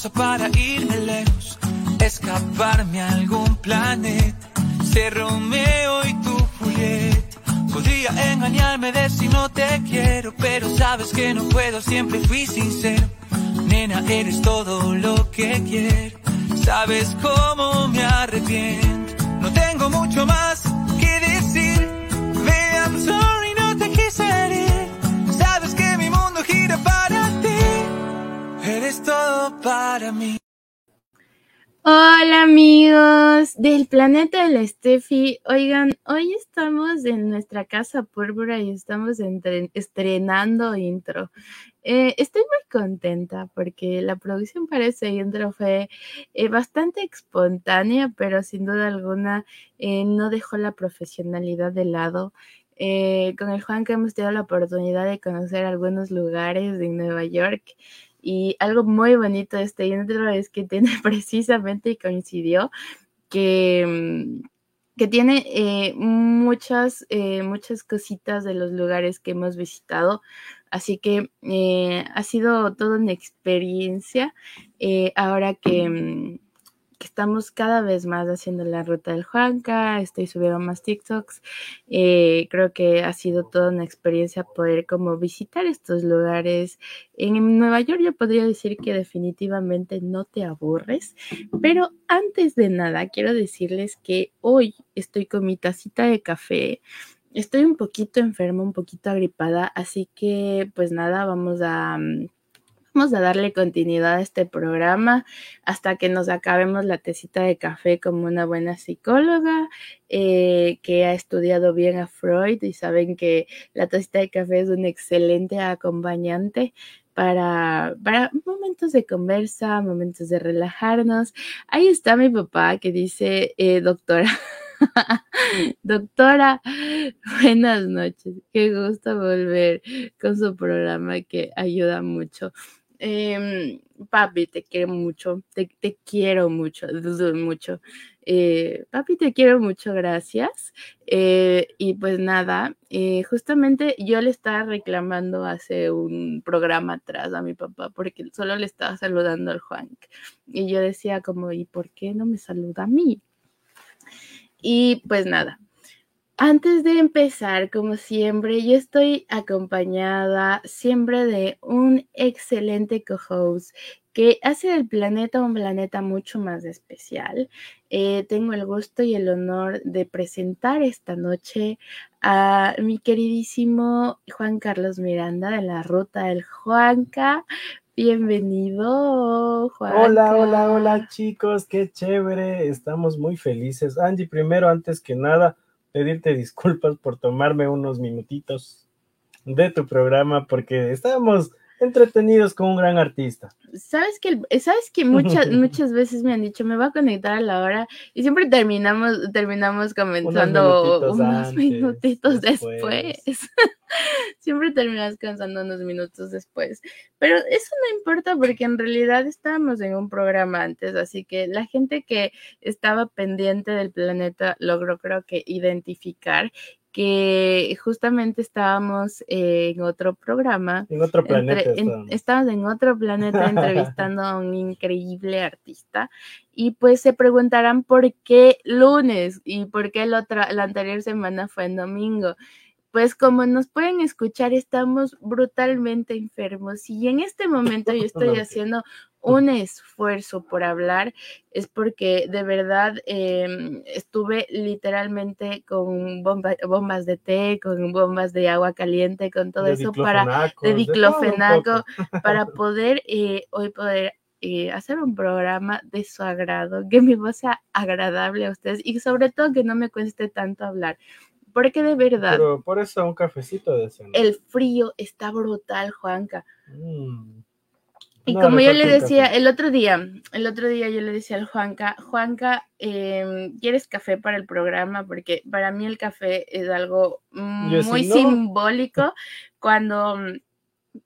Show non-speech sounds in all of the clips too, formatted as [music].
excusa para irme lejos, escaparme a algún planeta. Ser Romeo y tu Julieta. Podría engañarme de si no te quiero, pero sabes que no puedo, siempre fui sincero. Nena, eres todo lo que quiero. Sabes cómo me arrepiento. No tengo mucho más que decir. Baby, I'm sorry, no te quise herir. Eres todo para mí. Hola amigos del planeta de la Steffi. Oigan, hoy estamos en nuestra casa púrpura y estamos estrenando intro. Eh, estoy muy contenta porque la producción para ese intro fue eh, bastante espontánea, pero sin duda alguna eh, no dejó la profesionalidad de lado. Con el Juan que hemos tenido la oportunidad de conocer algunos lugares en Nueva York y algo muy bonito de este intro es que tiene [laughs] precisamente y coincidió que, mm, que tiene eh, muchas, eh, muchas cositas de los lugares que hemos visitado. Así que eh, ha sido toda una experiencia ahora que, mm, que estamos cada vez más haciendo la ruta del Juanca, estoy subiendo más TikToks. eh, creo que ha sido toda una experiencia poder como visitar estos lugares. En Nueva York yo podría decir que definitivamente no te aburres, pero antes de nada quiero decirles que hoy estoy con mi tacita de café. Estoy un poquito enferma, un poquito agripada, así que pues nada, vamos a... mm, Vamos a darle continuidad a este programa hasta que nos acabemos la tecita de café como una buena psicóloga eh, que ha estudiado bien a Freud y saben que la tacita de café es un excelente acompañante para, para momentos de conversa, momentos de relajarnos. Ahí está mi papá que dice, eh, doctora. [laughs] Doctora, buenas noches. Qué gusto volver con su programa que ayuda mucho. Em, papi, te quiero mucho, te, te quiero mucho, mucho. Eh, papi, te quiero mucho, gracias. Eh, y pues nada, eh, justamente yo le estaba reclamando hace un programa atrás a mi papá porque solo le estaba saludando al Juan. Y yo decía como, ¿y por qué no me saluda a mí? Y pues nada, antes de empezar, como siempre, yo estoy acompañada siempre de un excelente co-host que hace del planeta un planeta mucho más especial. Eh, tengo el gusto y el honor de presentar esta noche a mi queridísimo Juan Carlos Miranda de la Ruta del Juanca. Bienvenido, Juanca. Hola, hola, hola chicos, qué chévere, estamos muy felices. Angie, primero, antes que nada, pedirte disculpas por tomarme unos minutitos de tu programa porque estábamos entretenidos con un gran artista. Sabes que, sabes que muchas, [laughs] muchas veces me han dicho, me voy a conectar a la hora y siempre terminamos, terminamos comenzando minutitos unos antes, minutitos después. después. [laughs] siempre terminamos cansando unos minutos después. Pero eso no importa porque en realidad estábamos en un programa antes, así que la gente que estaba pendiente del planeta logró creo que identificar que justamente estábamos eh, en otro programa En otro planeta entre- en- estábamos. estábamos en otro planeta [laughs] entrevistando a un increíble artista y pues se preguntarán por qué lunes y por qué la otra la anterior semana fue en domingo. Pues como nos pueden escuchar, estamos brutalmente enfermos y en este momento yo [laughs] estoy haciendo un esfuerzo por hablar, es porque de verdad eh, estuve literalmente con bomba- bombas de té, con bombas de agua caliente, con todo De eso para diclofenaco, de diclofenaco [laughs] para poder eh, hoy poder eh, hacer un programa de su agrado, que mi voz sea agradable a ustedes y sobre todo que no me cueste tanto hablar, porque de verdad Pero por eso un cafecito de cena. el frío está brutal, Juanca. Mm. Y No, como yo le decía café. el otro día, el otro día yo le decía al Juanca, Juanca, em, ¿quieres café para el programa? Porque para mí el café es algo si muy no- simbólico cuando,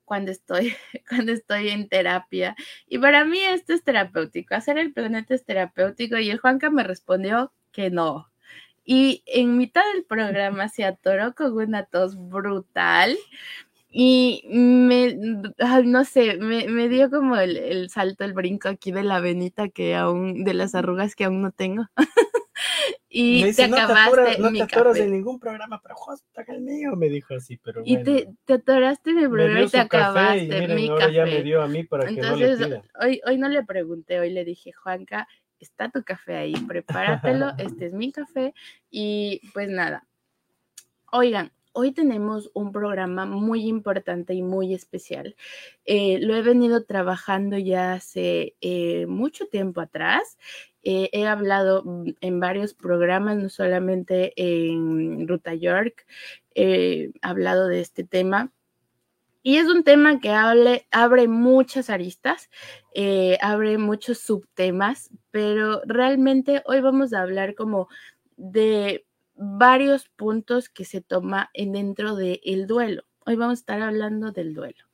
cuando estoy, [laughs] cuando estoy en terapia. Y para mí esto es terapéutico, hacer el planeta es terapéutico. Y el Juanca me respondió que no. Y en mitad del programa se atoró con una tos brutal. Y me, no sé, me, dio como el, salto, el brinco aquí de la venita que aún, de las arrugas que aún no tengo. [laughs] y te acabaste no te, no te atoras en ningún programa, pero justo el mío, me dijo así, pero Y te, te atoraste en mi programa y te acabaste y miren, mi ahora ya me dio a mí para Entonces, que no le Hoy, hoy no le pregunté, hoy le dije, Juanca, está tu café ahí, prepáratelo, este es mi café y pues nada. Oigan, hoy tenemos un programa muy importante y muy especial. Eh, lo he venido trabajando ya hace eh, mucho tiempo atrás. Eh, he hablado mm, en varios programas, no solamente en Ruta York, he hablado de este tema. Y es un tema que abre muchas aristas, abre muchos subtemas, pero realmente hoy vamos a hablar como de varios puntos que se toma dentro del el duelo. Hoy vamos a estar hablando del duelo.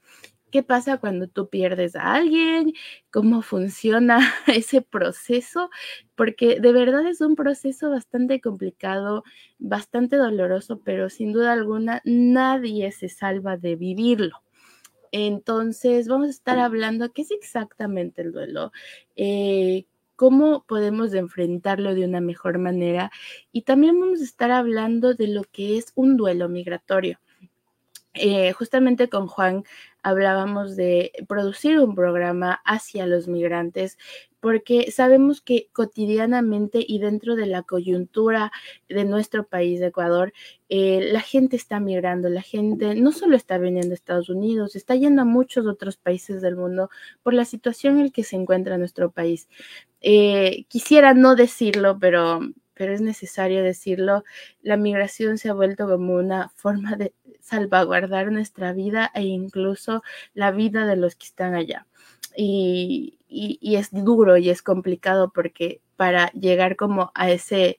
¿Qué pasa cuando tú pierdes a alguien? ¿Cómo funciona [laughs] ese proceso? Porque de verdad es un proceso bastante complicado, bastante doloroso, pero sin duda alguna nadie se salva de vivirlo. Entonces, vamos a estar hablando qué es exactamente el duelo, eh, cómo podemos enfrentarlo de una mejor manera y también vamos a estar hablando de lo que es un duelo migratorio. Eh, justamente con Juan hablábamos de producir un programa hacia los migrantes porque sabemos que cotidianamente y dentro de la coyuntura de nuestro país, Ecuador, eh, la gente está migrando, la gente no solo está viniendo a Estados Unidos, está yendo a muchos otros países del mundo por la situación en la que se encuentra nuestro país. Eh, quisiera no decirlo, pero, pero es necesario decirlo, la migración se ha vuelto como una forma de salvaguardar nuestra vida e incluso la vida de los que están allá. Y, es duro y es complicado porque para llegar como a ese,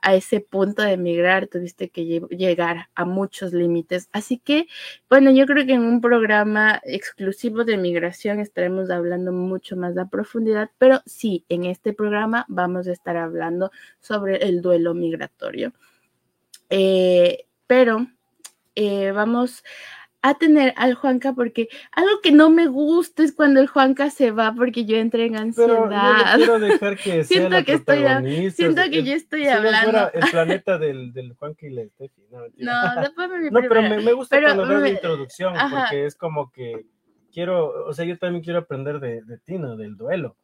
a ese punto de emigrar tuviste que llegar a muchos límites. Así que, bueno, yo creo que en un programa exclusivo de migración estaremos hablando mucho más a profundidad, pero sí, en este programa vamos a estar hablando sobre el duelo migratorio. Eh, pero eh, vamos a tener al Juanca porque algo que no me gusta es cuando el Juanca se va porque yo entré en ansiedad. quiero dejar que [laughs] siento que estoy siento que yo estoy hablando el [laughs] planeta del, del Juanca y la Estefi. No, no después me No, pero me, me gusta cuando ves la introducción porque es como que quiero, o sea, yo también quiero aprender de, de ti, ¿no? Del duelo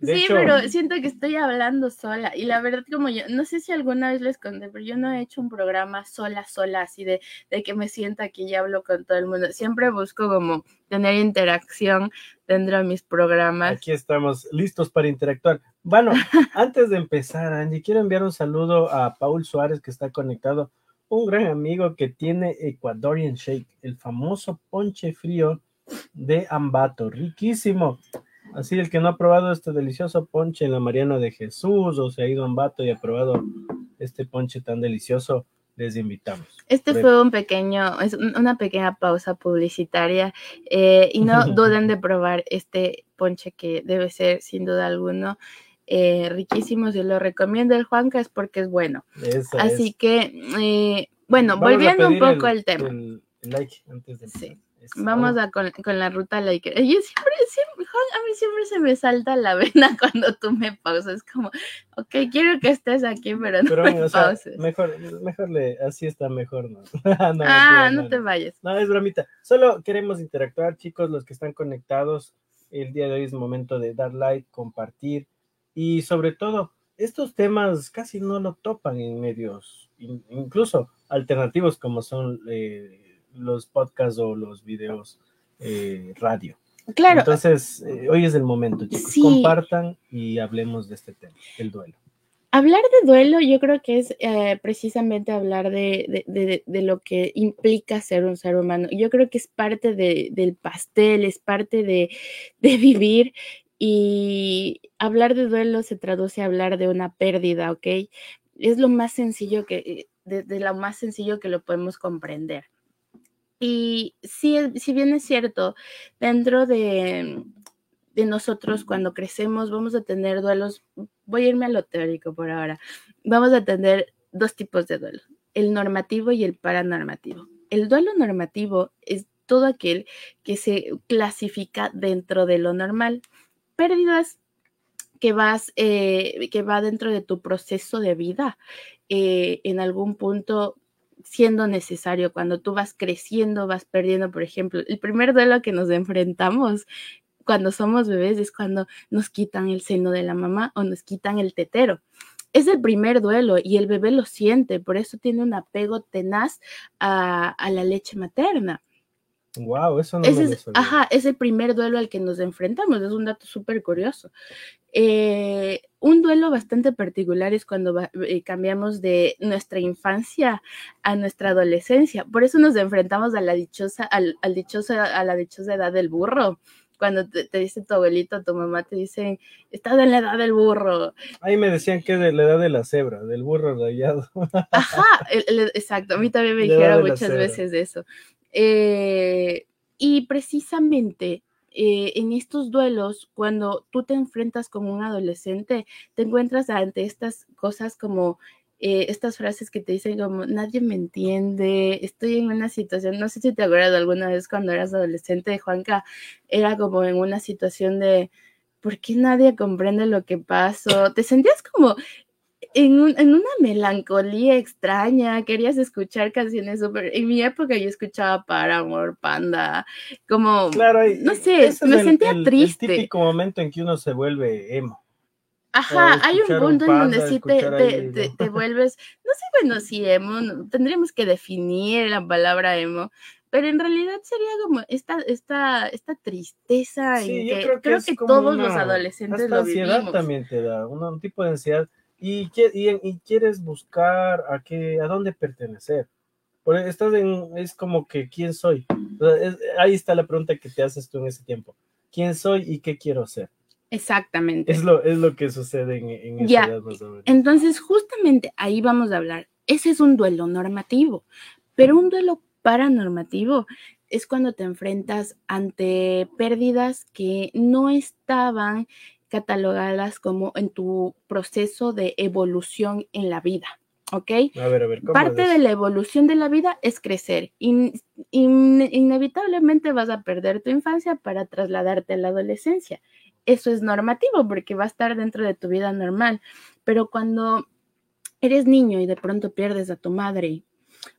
sí, pero siento que estoy hablando sola y la verdad como yo, no sé si alguna vez les conté, pero yo no he hecho un programa sola, sola, así de, de que me sienta aquí y hablo con todo el mundo. Siempre busco como tener interacción dentro de mis programas. Aquí estamos listos para interactuar. Bueno, [laughs] antes de empezar, Angie, quiero enviar un saludo a Paul Suárez que está conectado, un gran amigo que tiene Ecuadorian Shake, el famoso ponche frío de Ambato, riquísimo. Así, el que no ha probado este delicioso ponche en la Mariana de Jesús o se ha ido a un vato y ha probado este ponche tan delicioso, les invitamos. Este fue un pequeño, es una pequeña pausa publicitaria eh, y no [laughs] duden de probar este ponche que debe ser sin duda alguno eh, riquísimo, si lo recomiendo el Juanca es porque es bueno. Así que, eh, bueno, volviendo un poco al tema. El, like antes de sí. Vamos a con, la ruta like. Yo siempre, siempre, a mí siempre se me salta la vena [laughs] cuando tú me pausas. Como, ok, quiero que estés aquí, pero no me pauses. mejor, mejor le, así está mejor, ¿no? [laughs] ah, no, te vayas. No, es bromita. Solo queremos interactuar, chicos, los que están conectados. El día de hoy es momento de dar like, compartir y sobre todo, estos temas casi no lo topan en medios, incluso alternativos como son eh, los podcasts o los videos eh, radio. Claro. Entonces, eh, hoy es el momento, chicos. Compartan y hablemos de este tema, el duelo. Hablar de duelo yo creo que es eh, precisamente hablar de, de, lo que implica ser un ser humano. Yo creo que es parte del pastel, es parte de, vivir y hablar de duelo se traduce a hablar de una pérdida, ¿ok? Es lo más sencillo que, de lo más sencillo que lo podemos comprender. Y si, si bien es cierto, dentro de, de nosotros cuando crecemos vamos a tener duelos, voy a irme a lo teórico por ahora, vamos a tener dos tipos de duelo, el normativo y el paranormativo. El duelo normativo es todo aquel que se clasifica dentro de lo normal. Pérdidas que vas, eh, que va dentro de tu proceso de vida, eh, en algún punto siendo necesario, cuando tú vas creciendo, vas perdiendo, por ejemplo, el primer duelo que nos enfrentamos cuando somos bebés es cuando nos quitan el seno de la mamá o nos quitan el tetero. Es el primer duelo y el bebé lo siente, por eso tiene un apego tenaz a, la leche materna. Wow, eso no es, Ajá, es el primer duelo al que nos enfrentamos, es un dato súper curioso. Eh, un duelo bastante particular es cuando eh, cambiamos de nuestra infancia a nuestra adolescencia. Por eso nos enfrentamos a la dichosa, al, al a la dichosa edad del burro cuando te, dice tu abuelito, tu mamá, te dicen, estás en la edad del burro. Ahí me decían que de la edad de la cebra, del burro rayado. Ajá, exacto, a mí también me [laughs] dijeron muchas veces eso. Eh, y precisamente eh, en estos duelos, cuando tú te enfrentas con un adolescente, te encuentras ante estas cosas como eh, estas frases que te dicen como nadie me entiende, estoy en una situación, no sé si te acuerdas de alguna vez cuando eras adolescente, Juanca, era como en una situación de, ¿por qué nadie comprende lo que pasó? Te sentías como en, una melancolía extraña, querías escuchar canciones súper... En mi época yo escuchaba Paramore, Panda, como... Claro, no sé, me sentía triste. El típico momento en que uno se vuelve emo. Ajá, hay un punto en donde sí te, te, vuelves, no sé, bueno, si emo, tendríamos que definir la palabra emo, pero en realidad sería como esta, esta, esta tristeza sí, en que creo que, todos los adolescentes lo ansiedad también te da, un, tipo de ansiedad, y, y, quieres buscar a qué, a dónde pertenecer. Estás en, es como que, ¿quién soy? ahí está la pregunta que te haces tú en ese tiempo. ¿Quién soy y qué quiero ser? Exactamente. Es lo, es lo que sucede en, en ya. Entonces, justamente ahí vamos a hablar. Ese es un duelo normativo, pero un duelo paranormativo es cuando te enfrentas ante pérdidas que no estaban catalogadas como en tu proceso de evolución en la vida. ¿Ok? A ver, a ver, Parte de la evolución de la vida es crecer. inevitablemente vas a perder tu infancia para trasladarte a la adolescencia eso es normativo porque va a estar dentro de tu vida normal. Pero cuando eres niño y de pronto pierdes a tu madre,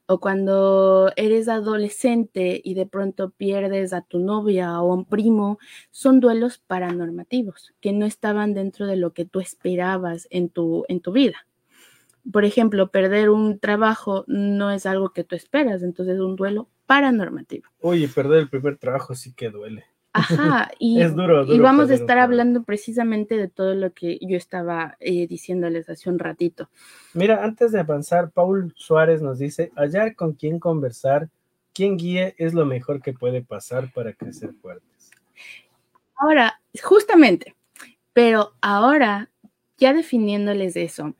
o cuando eres adolescente y de pronto pierdes a tu novia o a un primo, son duelos paranormativos que no estaban dentro de lo que tú esperabas en tu, en tu vida. Por ejemplo, perder un trabajo no es algo que tú esperas, entonces es un duelo paranormativo. Oye, perder el primer trabajo sí que duele. Ajá, [laughs] y, y vamos a estar hablando precisamente de todo lo que yo estaba eh, diciéndoles hace un ratito. Mira, antes de avanzar, Paul Suárez nos dice, hallar con quién conversar, quién guíe es lo mejor que puede pasar para crecer fuertes. Ahora, justamente, pero ahora, ya definiéndoles eso,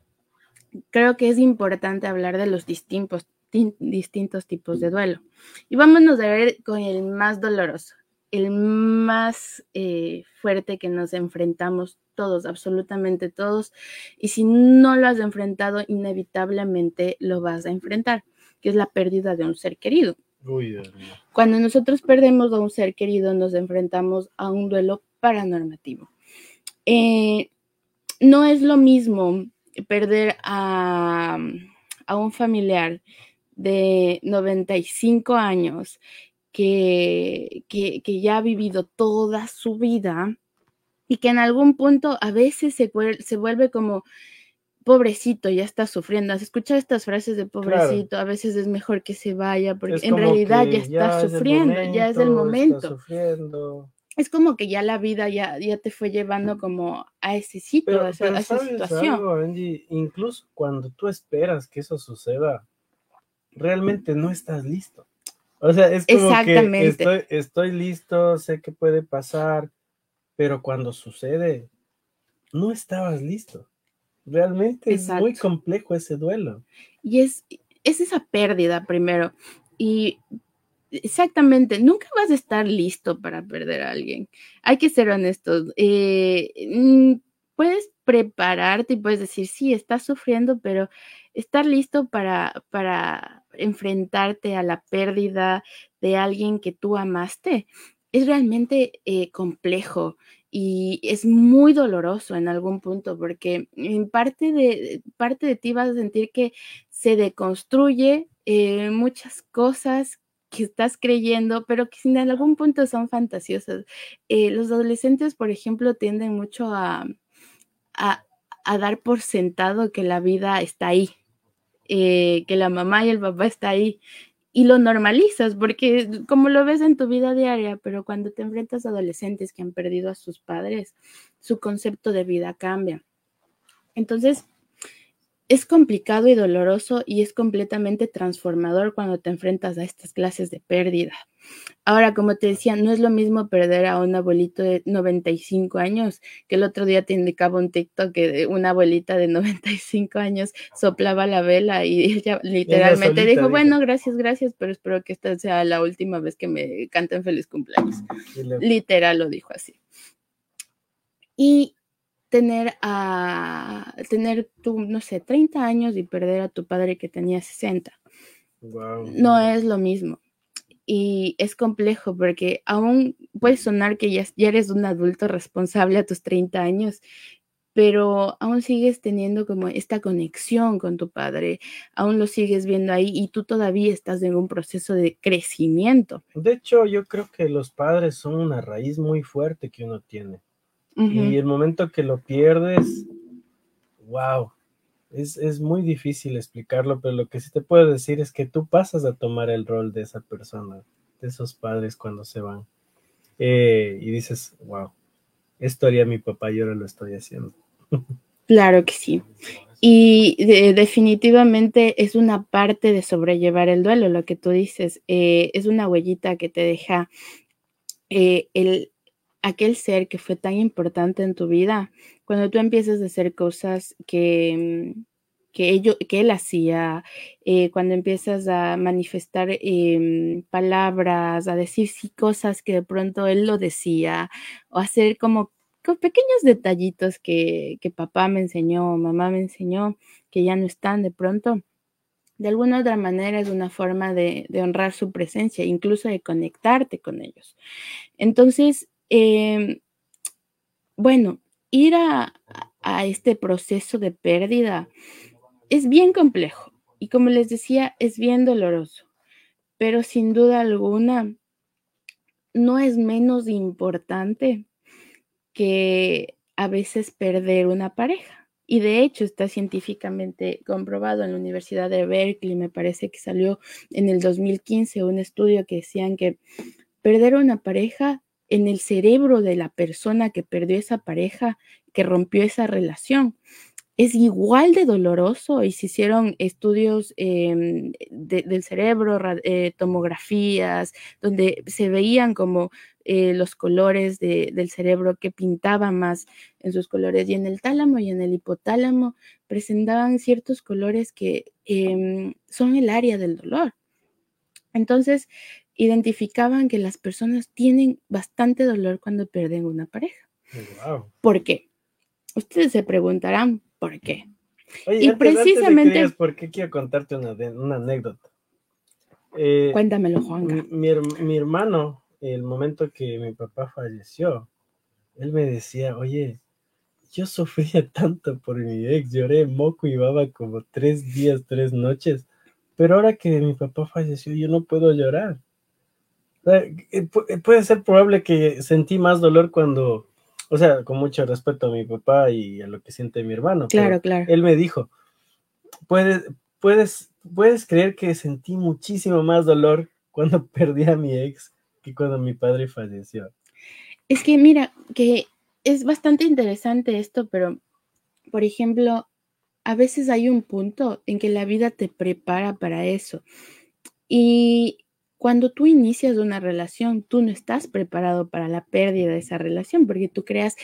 creo que es importante hablar de los distintos, distintos tipos de duelo. Y vámonos a ver con el más doloroso, el más eh, fuerte que nos enfrentamos todos, absolutamente todos. Y si no lo has enfrentado, inevitablemente lo vas a enfrentar, que es la pérdida de un ser querido. Cuando nosotros perdemos a un ser querido, nos enfrentamos a un duelo paranormativo. Eh, no es lo mismo perder a, a un familiar de 95 años que, ya ha vivido toda su vida y que en algún punto a veces se, se vuelve como, pobrecito, ya está sufriendo. Has escuchado estas frases de pobrecito, a veces es mejor que se vaya, porque en realidad ya está sufriendo, ya es el momento. Es como que ya la vida ya, ya te fue llevando como a ese sitio, a, esa, situación. Incluso cuando tú esperas que eso suceda, realmente no estás listo. O sea, es como que estoy, estoy listo, sé que puede pasar, pero cuando sucede, no estabas listo. Realmente es muy complejo ese duelo. Y es, es esa pérdida primero. Y exactamente, nunca vas a estar listo para perder a alguien. Hay que ser honestos. Eh, mm, puedes prepararte y puedes decir, sí, estás sufriendo, pero estar listo para, para enfrentarte a la pérdida de alguien que tú amaste es realmente eh, complejo y es muy doloroso en algún punto porque en parte de, parte de ti vas a sentir que se deconstruye eh, muchas cosas que estás creyendo, pero que en algún punto son fantasiosas. Eh, los adolescentes, por ejemplo, tienden mucho a, a, dar por sentado que la vida está ahí, que la mamá y el papá está ahí y lo normalizas, porque como lo ves en tu vida diaria, pero cuando te enfrentas a adolescentes que han perdido a sus padres, su concepto de vida cambia. Entonces, es complicado y doloroso y es completamente transformador cuando te enfrentas a estas clases de pérdida. Ahora, como te decía, no es lo mismo perder a un abuelito de 95 años, que el otro día te indicaba un TikTok que una abuelita de 95 años soplaba la vela y [laughs] ella literalmente dijo, bueno, gracias, gracias, pero espero que esta sea la última vez que me canten feliz cumpleaños. Literal lo dijo así. Y tener a tener tú, no sé, 30 años y perder a tu padre que tenía 60. No es lo mismo. Y es complejo porque aún puede sonar que ya, ya eres un adulto responsable a tus 30 años, pero aún sigues teniendo como esta conexión con tu padre, aún lo sigues viendo ahí y tú todavía estás en un proceso de crecimiento. De hecho, yo creo que los padres son una raíz muy fuerte que uno tiene. Y el momento que lo pierdes, wow, es, es, muy difícil explicarlo, pero lo que sí te puedo decir es que tú pasas a tomar el rol de esa persona, de esos padres cuando se van. Eh, y dices, wow, esto haría mi papá y ahora lo estoy haciendo. [laughs] Claro que sí. Y definitivamente es una parte de sobrellevar el duelo, lo que tú dices. Eh, es una huellita que te deja eh, el, aquel ser que fue tan importante en tu vida, cuando tú empiezas a hacer cosas que, mm, que, que él hacía, eh, cuando empiezas a manifestar em, palabras, a decir sí, cosas que de pronto él lo decía, o hacer como pequeños detallitos que, que papá me enseñó, mamá me enseñó, que ya no están de pronto de alguna otra manera es una forma de, honrar su presencia, incluso de conectarte con ellos. Entonces, Em, bueno, ir a, este proceso de pérdida es bien complejo y como les decía, es bien doloroso, pero sin duda alguna no es menos importante que a veces perder una pareja. Y de hecho está científicamente comprobado en la Universidad de Berkeley, me parece que salió en el 2015 un estudio que decían que perder una pareja en el cerebro de la persona que perdió esa pareja, que rompió esa relación. Es igual de doloroso y se hicieron estudios em, del cerebro, eh, tomografías, donde se veían como eh, los colores del cerebro que pintaban más en sus colores y en el tálamo y en el hipotálamo presentaban ciertos colores que em, son el área del dolor. Entonces, identificaban que las personas tienen bastante dolor cuando pierden una pareja. ¿Por qué? Ustedes se preguntarán por qué. y precisamente... ¿Por qué quiero contarte una, anécdota? Eh, Cuéntamelo, Juan. Mi, mi, hermano, el momento que mi papá falleció, él me decía, oye, yo sufría [laughs] tanto por mi ex, lloré moco y baba como tres días, tres noches, pero ahora que mi papá falleció, yo no puedo llorar. Eh, eh, puede ser probable que sentí más dolor cuando, o sea, con mucho respeto a mi papá y a lo que siente mi hermano. Claro, claro. Él me dijo, puedes, puedes, puedes creer que sentí muchísimo más dolor cuando [laughs] perdí a mi ex que cuando mi padre falleció. Es que mira, que es bastante interesante esto, pero, por ejemplo, a veces hay un punto en que la vida te prepara para eso. Y cuando tú inicias una relación, tú no estás preparado para la pérdida de esa relación porque tú creas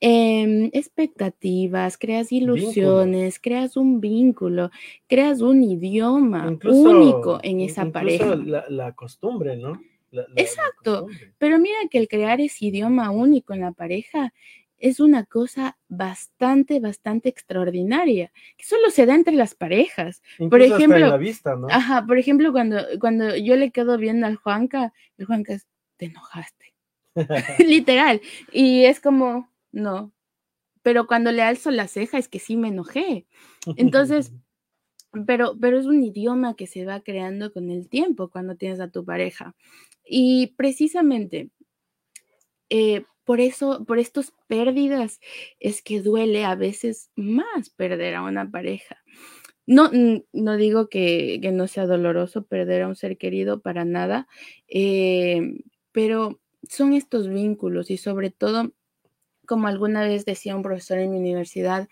em, expectativas, creas ilusiones, creas un vínculo, creas un idioma único en esa pareja. La, la costumbre, ¿no? Exacto, pero mira que el crear ese idioma único en la pareja es una cosa bastante, bastante extraordinaria, que solo se da entre las parejas. por ejemplo, hasta en la vista, ¿no? Ajá, por ejemplo, cuando, cuando yo le quedo viendo al Juanca, el Juanca es, te enojaste. [laughs] Literal. Y es como, no. Pero cuando le alzo la ceja es que sí me enojé. Entonces, [laughs] pero, pero es un idioma que se va creando con el tiempo cuando tienes a tu pareja. Y precisamente eh, por eso, por estas pérdidas, es que duele a veces más perder a una pareja. No, no digo que, no sea doloroso perder a un ser querido para nada, eh, pero son estos vínculos y sobre todo, como alguna vez decía un profesor en mi universidad,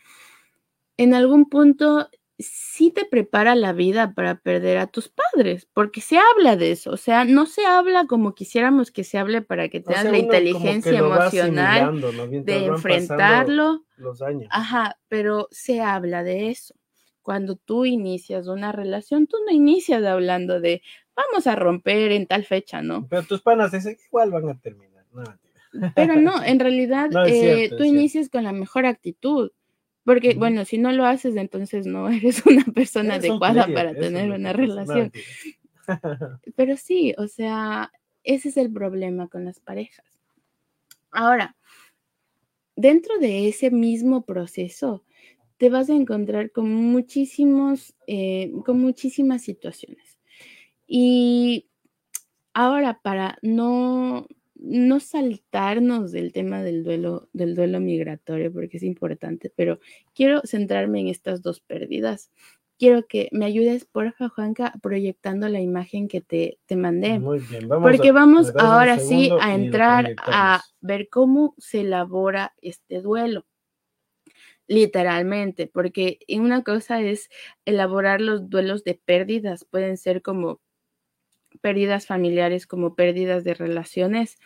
en algún punto sí te prepara la vida para perder a tus padres, porque se habla de eso, o sea, no se habla como quisiéramos que se hable para que te la inteligencia emocional de enfrentarlo. Los años. Ajá, pero se habla de eso. Cuando tú inicias una relación, tú no inicias hablando de vamos a romper en tal fecha, ¿no? Pero tus panas dicen que igual van a terminar. pero no, [laughs] en realidad eh, tú inicias con la mejor actitud porque, bueno, si no lo haces, entonces no [laughs] eres una persona adecuada para tener una relación. [laughs] Pero sí, o sea, ese es el problema con las parejas. Ahora, dentro de ese mismo proceso, te vas a encontrar con muchísimos, eh, con muchísimas situaciones. Y ahora, para no, no saltarnos del tema del duelo, del duelo migratorio, porque es importante, pero quiero centrarme en estas dos pérdidas. Quiero que me ayudes, porfa, Juanca, proyectando la imagen que te, te mandé. Muy bien, vamos porque vamos ahora sí a entrar a ver cómo se elabora este duelo literalmente, porque una cosa es elaborar los duelos de pérdidas, pueden ser como pérdidas familiares como pérdidas de relaciones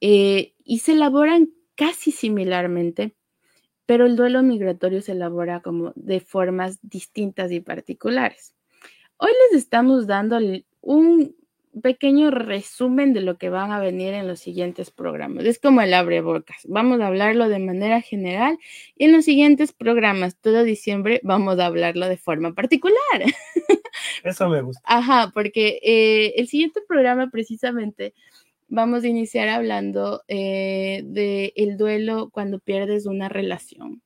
eh, y se elaboran casi similarmente, pero el duelo migratorio se elabora como de formas distintas y particulares. Hoy les estamos dando un pequeño resumen de lo que van a venir en los siguientes programas. Es como el abre bocas. Vamos a hablarlo de manera general y en los siguientes programas, todo diciembre, vamos a hablarlo de forma particular. [laughs] Eso me gusta. Ajá, porque eh, el siguiente programa precisamente vamos a iniciar hablando eh, de el duelo cuando pierdes una relación.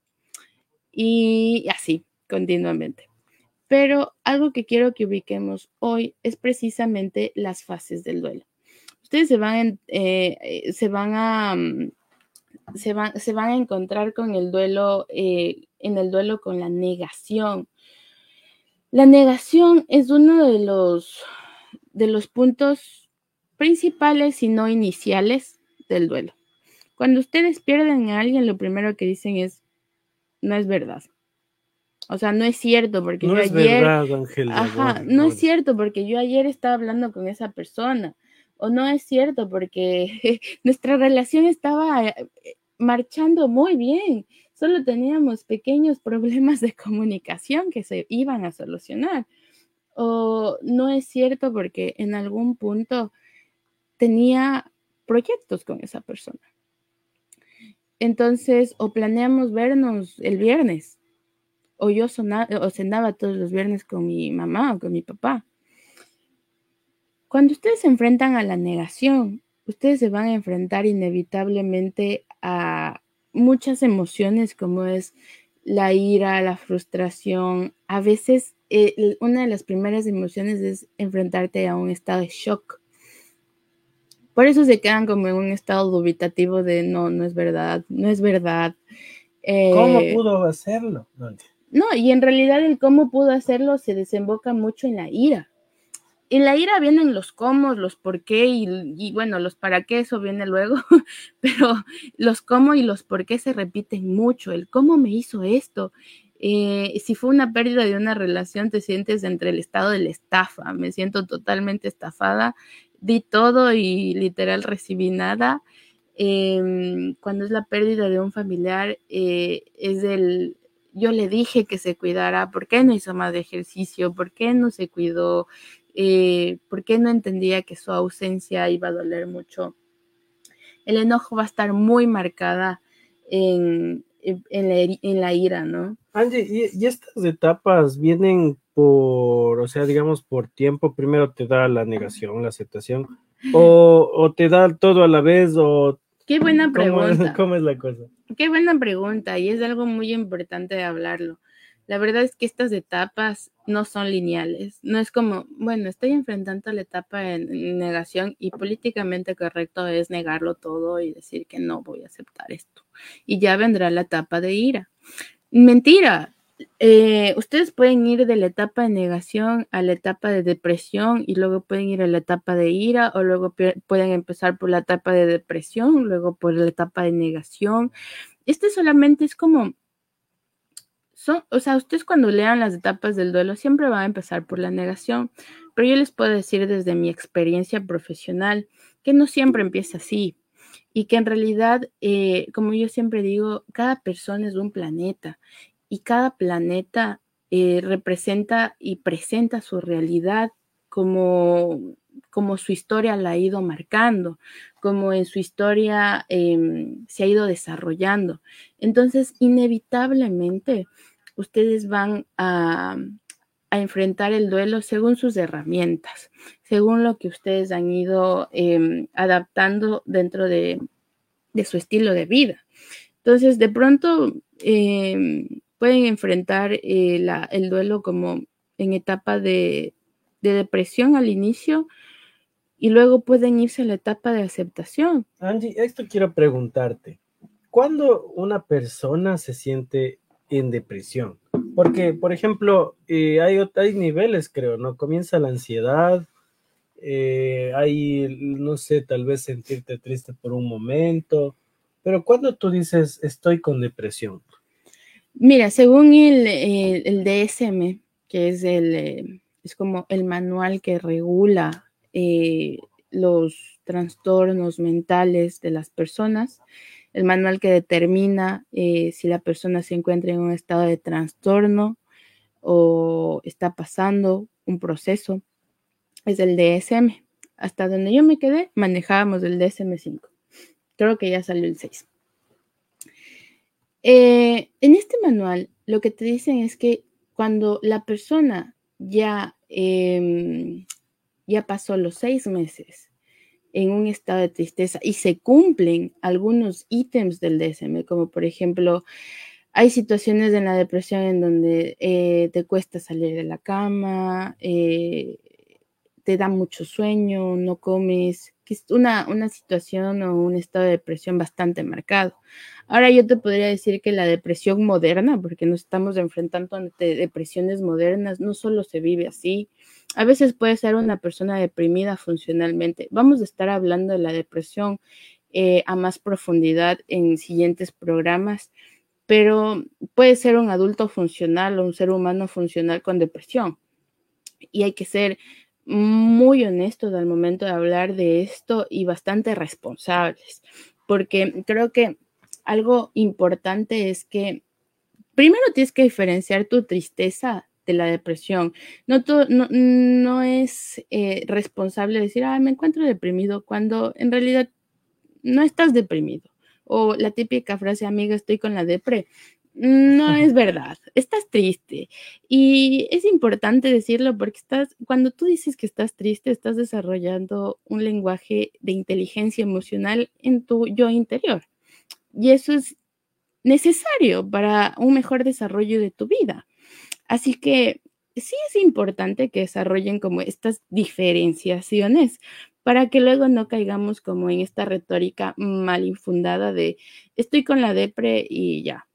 Y así, continuamente. Pero algo que quiero que ubiquemos hoy es precisamente las fases del duelo. Ustedes se van, eh, se van a... Mm, se se van, a encontrar con el duelo, en el duelo con la negación, la negación es uno de los, de los puntos principales y no iniciales del duelo. Cuando ustedes pierden a alguien, lo primero que dicen es, no es verdad. O sea, no es cierto porque no yo es ayer... Verdad, Ajá, no es cierto porque yo ayer estaba hablando con esa persona. O no es cierto porque [laughs] nuestra relación estaba eh, marchando muy bien solo teníamos pequeños problemas de comunicación que se iban a solucionar. O no es cierto porque en algún punto tenía proyectos con esa persona. Entonces, o planeamos vernos el viernes, o yo o cenaba todos los viernes con mi mamá o con mi papá. Cuando ustedes se enfrentan a la negación, ustedes se van a enfrentar inevitablemente a muchas emociones como es la ira, la frustración. A veces eh, una de las primeras emociones es enfrentarte a un estado de shock. Por eso se quedan como en un estado dubitativo de no, no es verdad, no es verdad. ¿Cómo eh, pudo hacerlo? No, y en realidad el cómo pudo hacerlo se desemboca mucho en la ira en la ira vienen los cómo, los por qué y, bueno, los para qué, eso viene luego, [laughs] pero los cómo y los por qué se repiten mucho. El cómo me hizo esto. Eh, si fue una pérdida de una relación, te sientes entre el estado de la estafa. Me siento totalmente estafada. Di todo y literal recibí nada. Em, cuando es la pérdida de un familiar, eh, es el, yo le dije que se cuidara, ¿por qué no hizo más de ejercicio? ¿Por qué no se cuidó? eh, por qué no entendía que su ausencia iba a doler mucho. El enojo va a estar muy marcada en, en, la, ira, ¿no? Angie, ¿y, estas etapas vienen por, o sea, digamos, por tiempo? Primero te da la negación, la aceptación, o, o te da todo a la vez, o... Qué buena [laughs] pregunta. ¿Cómo es la cosa? Qué buena pregunta, y es algo muy importante de hablarlo. La verdad es que estas etapas no son lineales. No es como, bueno, estoy enfrentando la etapa de negación y políticamente correcto es negarlo todo y decir que no voy a aceptar esto. Y ya vendrá la etapa de ira. Mentira. Eh, ustedes pueden ir de la etapa de negación a la etapa de depresión y luego pueden ir a la etapa de ira o luego pueden empezar por la etapa de depresión, luego por la etapa de negación. Este solamente es como o sea, ustedes cuando lean las etapas del duelo siempre van a empezar por la negación, pero yo les puedo decir desde mi experiencia profesional que no siempre empieza así y que en realidad, eh, como yo siempre digo, cada persona es un planeta y cada planeta eh, representa y presenta su realidad como, como su historia la ha ido marcando, como en su historia em, se ha ido desarrollando. Entonces, inevitablemente, ustedes van a, enfrentar el duelo según sus herramientas, según lo que ustedes han ido em, adaptando dentro de, su estilo de vida. Entonces, de pronto em, pueden enfrentar eh, el duelo como en etapa de, de depresión al inicio y luego pueden irse a la etapa de aceptación. Angie, esto quiero preguntarte. ¿Cuándo una persona se siente en depresión. Porque, por ejemplo, eh, hay, niveles, creo, ¿no? Comienza la ansiedad, eh, hay, no sé, tal vez sentirte triste por un momento, pero cuando tú dices estoy con depresión. Mira, según el, el, DSM, que es el, eh, es como el manual que regula los trastornos mentales de las personas, el manual que determina eh, si la persona se encuentra en un estado de trastorno o está pasando un proceso, es el DSM. Hasta donde yo me quedé, manejábamos el DSM-5. Creo que ya salió el 6. Eh, en este manual, lo que te dicen es que cuando la persona ya, em, ya pasó los seis meses en un estado de tristeza y se cumplen algunos ítems del DSM, como por ejemplo, hay situaciones en la depresión en donde eh, te cuesta salir de la cama, eh, te da mucho sueño, no comes, una, una situación o un estado de depresión bastante marcado. Ahora yo te podría decir que la depresión moderna, porque nos estamos enfrentando ante depresiones modernas, no solo se vive así, a veces puede ser una persona deprimida funcionalmente. Vamos a estar hablando de la depresión eh, a más profundidad en siguientes programas, pero puede ser un adulto funcional o un ser humano funcional con depresión. Y hay que ser muy honestos al momento de hablar de esto y bastante responsables, porque creo que algo importante es que primero tienes que diferenciar tu tristeza de la depresión. No, no, es eh, responsable decir, ah, me encuentro deprimido, cuando en realidad no estás deprimido. O la típica frase, amiga, estoy con la depre. No es verdad, estás triste. Y es importante decirlo porque estás, cuando tú dices que estás triste, estás desarrollando un lenguaje de inteligencia emocional en tu yo interior. Y eso es necesario para un mejor desarrollo de tu vida. Así que sí es importante que desarrollen como estas diferenciaciones para que luego no caigamos como en esta retórica mal infundada de estoy con la depre y ya,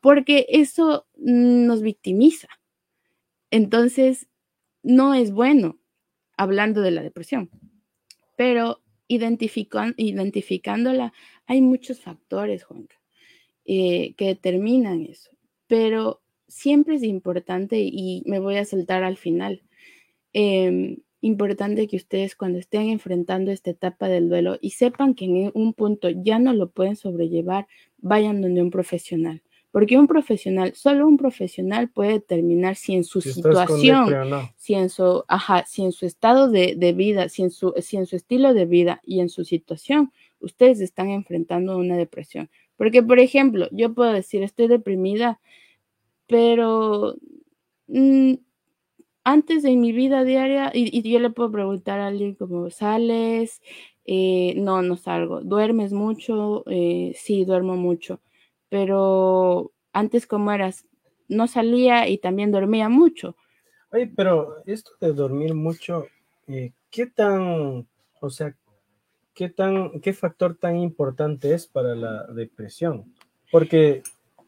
porque eso nos victimiza. Entonces, no es bueno hablando de la depresión, pero identificándola, hay muchos factores, Juanca, eh, que determinan eso, pero siempre es importante y me voy a saltar al final. Em, importante que ustedes cuando estén enfrentando esta etapa del duelo y sepan que en un punto ya no lo pueden sobrellevar, vayan donde un profesional. Porque un profesional, solo un profesional puede determinar si en su situación, si, en su, ajá, si en su estado de, de, vida, si en, su, si en su estilo de vida y en su situación, ustedes están enfrentando una depresión. Porque, por ejemplo, yo puedo decir, estoy deprimida, pero mm, antes de mi vida diaria, y, yo le puedo preguntar a alguien como, ¿sales? Eh, no, no salgo. ¿Duermes mucho? Eh, sí, duermo mucho. Pero antes, ¿cómo eras? No salía y también dormía mucho. Oye, pero esto de dormir mucho, eh, ¿qué tan, o sea, qué tan, qué factor tan importante es para la depresión? Porque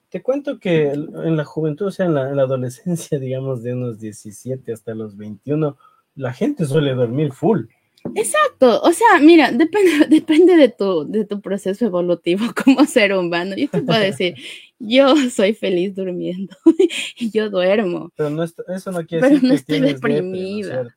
te cuento que en la juventud, o sea, en la, adolescencia, [laughs] digamos, de unos 17 hasta los 21, la gente suele dormir full. Exacto, o sea, mira, depende, [laughs] depende de, tu, de tu proceso evolutivo [laughs] como ser humano. Yo te puedo decir, yo soy feliz durmiendo [laughs] y yo duermo. Pero no eso no quiere decir no estoy deprimida.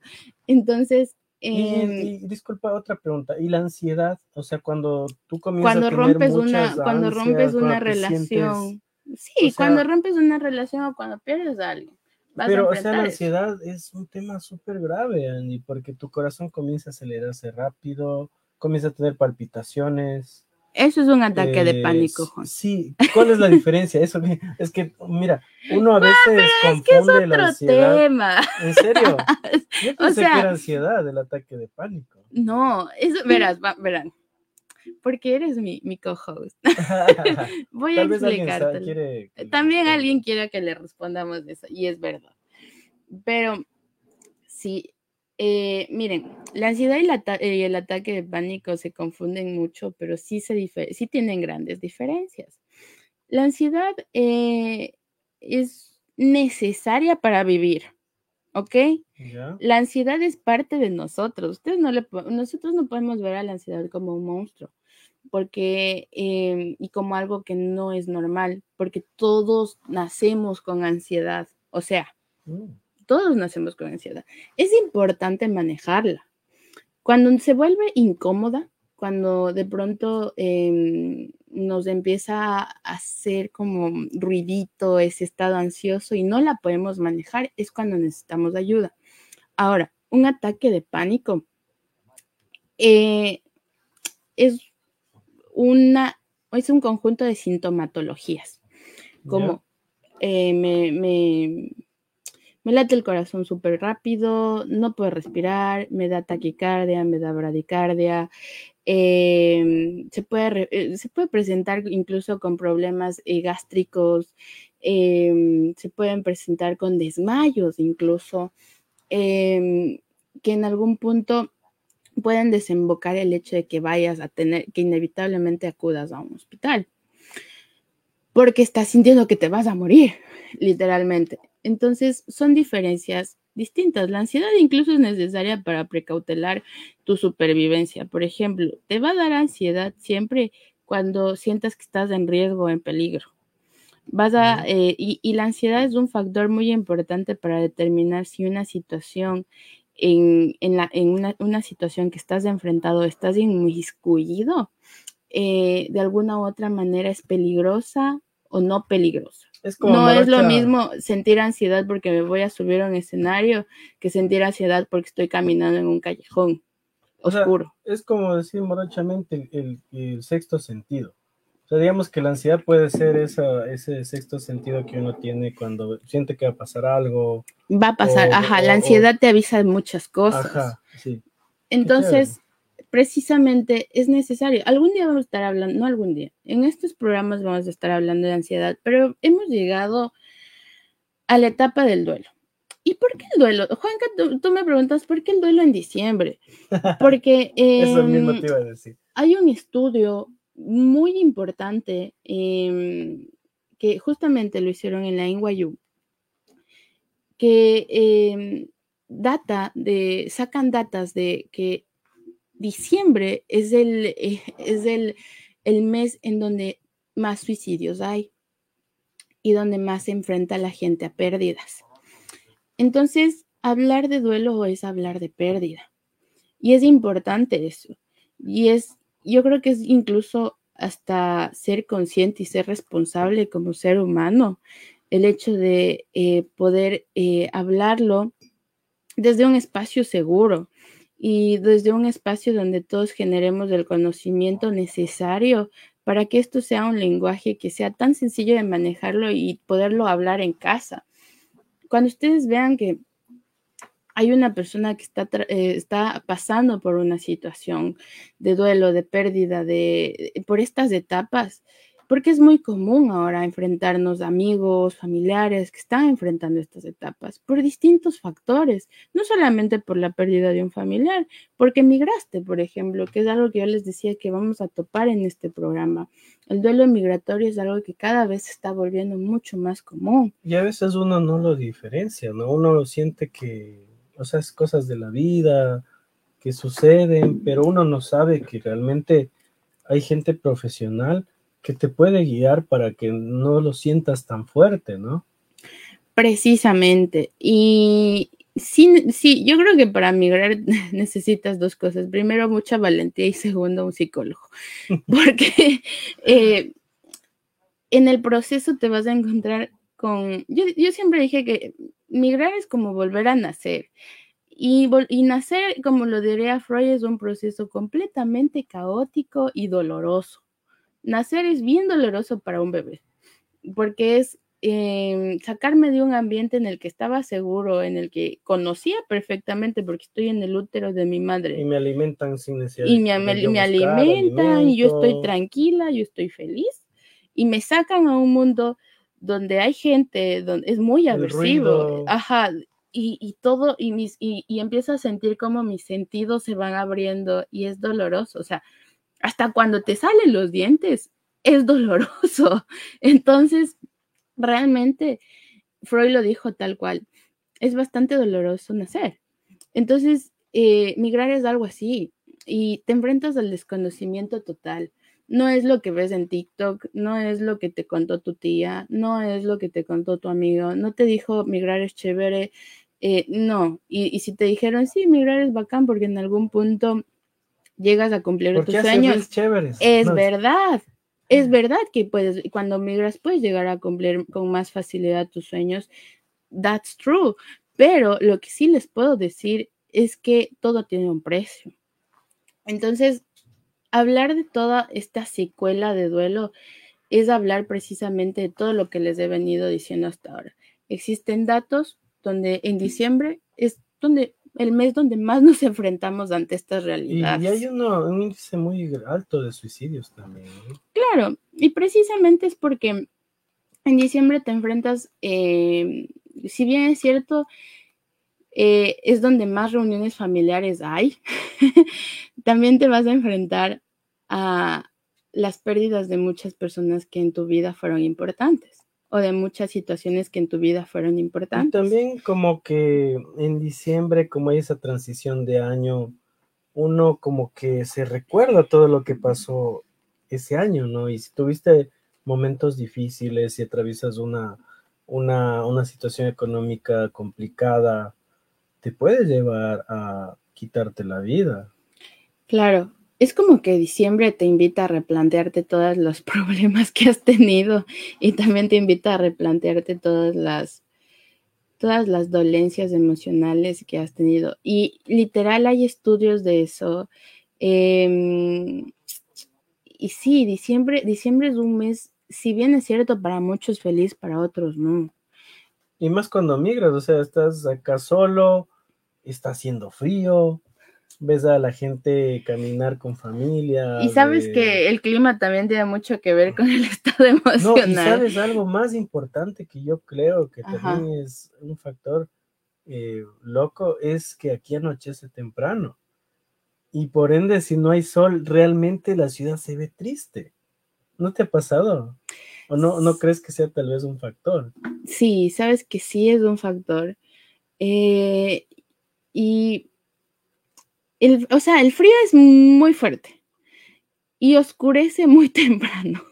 Entonces, y, em, disculpa, otra pregunta. ¿Y la ansiedad? O sea, cuando tú comienzas cuando a tener rompes una, cuando rompes una relación. Sí, cuando rompes una relación o cuando pierdes a alguien. Pero, o sea, la ansiedad es un tema súper grave, Andy, porque tu corazón comienza a acelerarse rápido, comienza a tener palpitaciones. Eso es un ataque de pánico, Juan. Sí, ¿cuál es la diferencia? Eso es que, mira, uno a [laughs] veces confunde la ansiedad. Tema. ¿En serio? [laughs] Yo pensé que era ansiedad el ataque de pánico. No, eso, verás, verán porque eres mi, mi co-host. [laughs] [laughs] Voy a explicarte. También alguien quiere que le respondamos eso, y es verdad. Pero sí, eh, miren, la ansiedad y, el ataque de pánico se confunden mucho, pero sí, se sí tienen grandes diferencias. La ansiedad eh, es necesaria para vivir. ¿Ok? La ansiedad es parte de nosotros. Ustedes no le, nosotros no podemos ver a la ansiedad como un monstruo, porque em, y como algo que no es normal, porque todos nacemos con ansiedad. O sea, mm. todos nacemos con ansiedad. Es importante manejarla. Cuando se vuelve incómoda, cuando de pronto em, nos empieza a hacer como ruidito ese estado ansioso y no la podemos manejar, es cuando necesitamos ayuda. Ahora, un ataque de pánico eh, es una es un conjunto de sintomatologías, como eh, me, me, me late el corazón súper rápido, no puedo respirar, me da taquicardia, me da bradicardia, em, se, puede, eh, se puede presentar incluso con problemas eh, gástricos, em, se pueden presentar con desmayos incluso, em, que en algún punto pueden desembocar el hecho de que vayas a tener, que inevitablemente acudas a un hospital, porque estás sintiendo que te vas a morir, literalmente. Entonces, son diferencias distintas. La ansiedad incluso es necesaria para precautelar tu supervivencia. Por ejemplo, te va a dar ansiedad siempre cuando sientas que estás en riesgo o en peligro. Vas a, eh, y, la ansiedad es un factor muy importante para determinar si una situación, en, la, en una, situación que estás enfrentado, estás inmiscuido, eh, de alguna u otra manera es peligrosa o no peligrosa no es lo mismo sentir ansiedad porque me voy a subir a un escenario que sentir ansiedad porque estoy caminando en un callejón oscuro. es como decir morochamente el, sexto sentido. O sea, digamos que la ansiedad puede ser esa, ese sexto sentido que uno tiene cuando siente que va a pasar algo. Va a pasar, ajá, la ansiedad te avisa de muchas cosas. Ajá, sí. Entonces, precisamente es necesario. Algún día vamos a estar hablando, no algún día, en estos programas vamos a estar hablando de ansiedad, pero hemos llegado a la etapa del duelo. ¿Y por qué el duelo? Juanca, tú, me preguntas, ¿por qué el duelo en diciembre? Porque [laughs] Eso mismo te iba a decir. hay un estudio muy importante em, que justamente lo hicieron en la NYU, que em, data de, sacan datas de que diciembre es el, eh, es el, el mes en donde más suicidios hay y donde más se enfrenta la gente a pérdidas. Entonces, hablar de duelo es hablar de pérdida. Y es importante eso. Y es, yo creo que es incluso hasta ser consciente y ser responsable como ser humano, el hecho de eh, poder eh, hablarlo desde un espacio seguro, y desde un espacio donde todos generemos el conocimiento necesario para que esto sea un lenguaje que sea tan sencillo de manejarlo y poderlo hablar en casa. Cuando ustedes vean que hay una persona que está, eh, está pasando por una situación de duelo, de pérdida, de, por estas etapas, porque es muy común ahora enfrentarnos a amigos, familiares que están enfrentando estas etapas por distintos factores, no solamente por la pérdida de un familiar, porque migraste, por ejemplo, que es algo que yo les decía que vamos a topar en este programa. El duelo migratorio es algo que cada vez está volviendo mucho más común. Y a veces uno no lo diferencia, ¿no? Uno siente que, o sea, es cosas de la vida que suceden, pero uno no sabe que realmente hay gente profesional que te puede guiar para que no lo sientas tan fuerte, ¿no? Precisamente. Y sí, sí, yo creo que para migrar [laughs] necesitas dos cosas. Primero, mucha valentía y segundo, un psicólogo. [laughs] Porque eh, en el proceso te vas a encontrar con... Yo, yo, siempre dije que migrar es como volver a nacer. Y, y nacer, como lo diría Freud, es un proceso completamente caótico y doloroso nacer es bien doloroso para un bebé, porque es em, sacarme de un ambiente en el que estaba seguro, en el que conocía perfectamente, porque estoy en el útero de mi madre. Y me alimentan sin necesidad. Y me, alimentan, y yo estoy tranquila, yo estoy feliz, y me sacan a un mundo donde hay gente, donde es muy aversivo. Ajá, y, y, todo, y, mis, y, y empiezo a sentir como mis sentidos se van abriendo y es doloroso. O sea, hasta cuando te salen los dientes, es doloroso. [laughs] Entonces, realmente, Freud lo dijo tal cual, es bastante doloroso nacer. Entonces, eh, migrar es algo así y te enfrentas al desconocimiento total. No es lo que ves en TikTok, no es lo que te contó tu tía, no es lo que te contó tu amigo, no te dijo migrar es chévere, eh, no. Y, y si te dijeron, sí, migrar es bacán porque en algún punto llegas a cumplir tus sueños. Es verdad, es verdad que puedes, cuando migras puedes llegar a cumplir con más facilidad tus sueños. That's true. Pero lo que sí les puedo decir es que todo tiene un precio. Entonces, hablar de toda esta secuela de duelo es hablar precisamente de todo lo que les he venido diciendo hasta ahora. Existen datos donde en diciembre es donde el mes donde más nos [laughs] enfrentamos ante estas realidades. Y, hay un índice muy alto de suicidios también. Claro, y precisamente es porque en diciembre te enfrentas, eh, si bien es cierto, eh, es donde más reuniones familiares hay, [laughs] también te vas a enfrentar a las pérdidas de muchas personas que en tu vida fueron importantes o de muchas situaciones que en tu vida fueron importantes. Y también como que en diciembre, como hay esa transición de año, uno como que se recuerda todo lo que pasó ese año, ¿no? Y si tuviste momentos difíciles y atraviesas una, una, una situación económica complicada, te puede llevar a quitarte la vida. Claro, es como que diciembre te invita a replantearte todos los [laughs] problemas que has tenido y también te invita a replantearte todas las todas las dolencias emocionales que has tenido. Y literal hay estudios de eso. Em, y sí, diciembre, diciembre es un mes, si bien es cierto, para muchos feliz, para otros no. Y más cuando migras, o sea, estás acá solo, está haciendo frío, ves a la gente caminar con familia. Y sabes que el clima también tiene mucho que ver con el [laughs] estado emocional. No, y sabes algo más importante que yo creo que también es un factor eh, loco, es que aquí anochece temprano. Y por ende, si no hay sol, realmente la ciudad se ve triste. ¿No te ha pasado? ¿O no, no crees que sea tal vez un factor? Sí, sabes que sí es un factor. Eh, y o sea, el frío es muy fuerte y oscurece muy [laughs] temprano.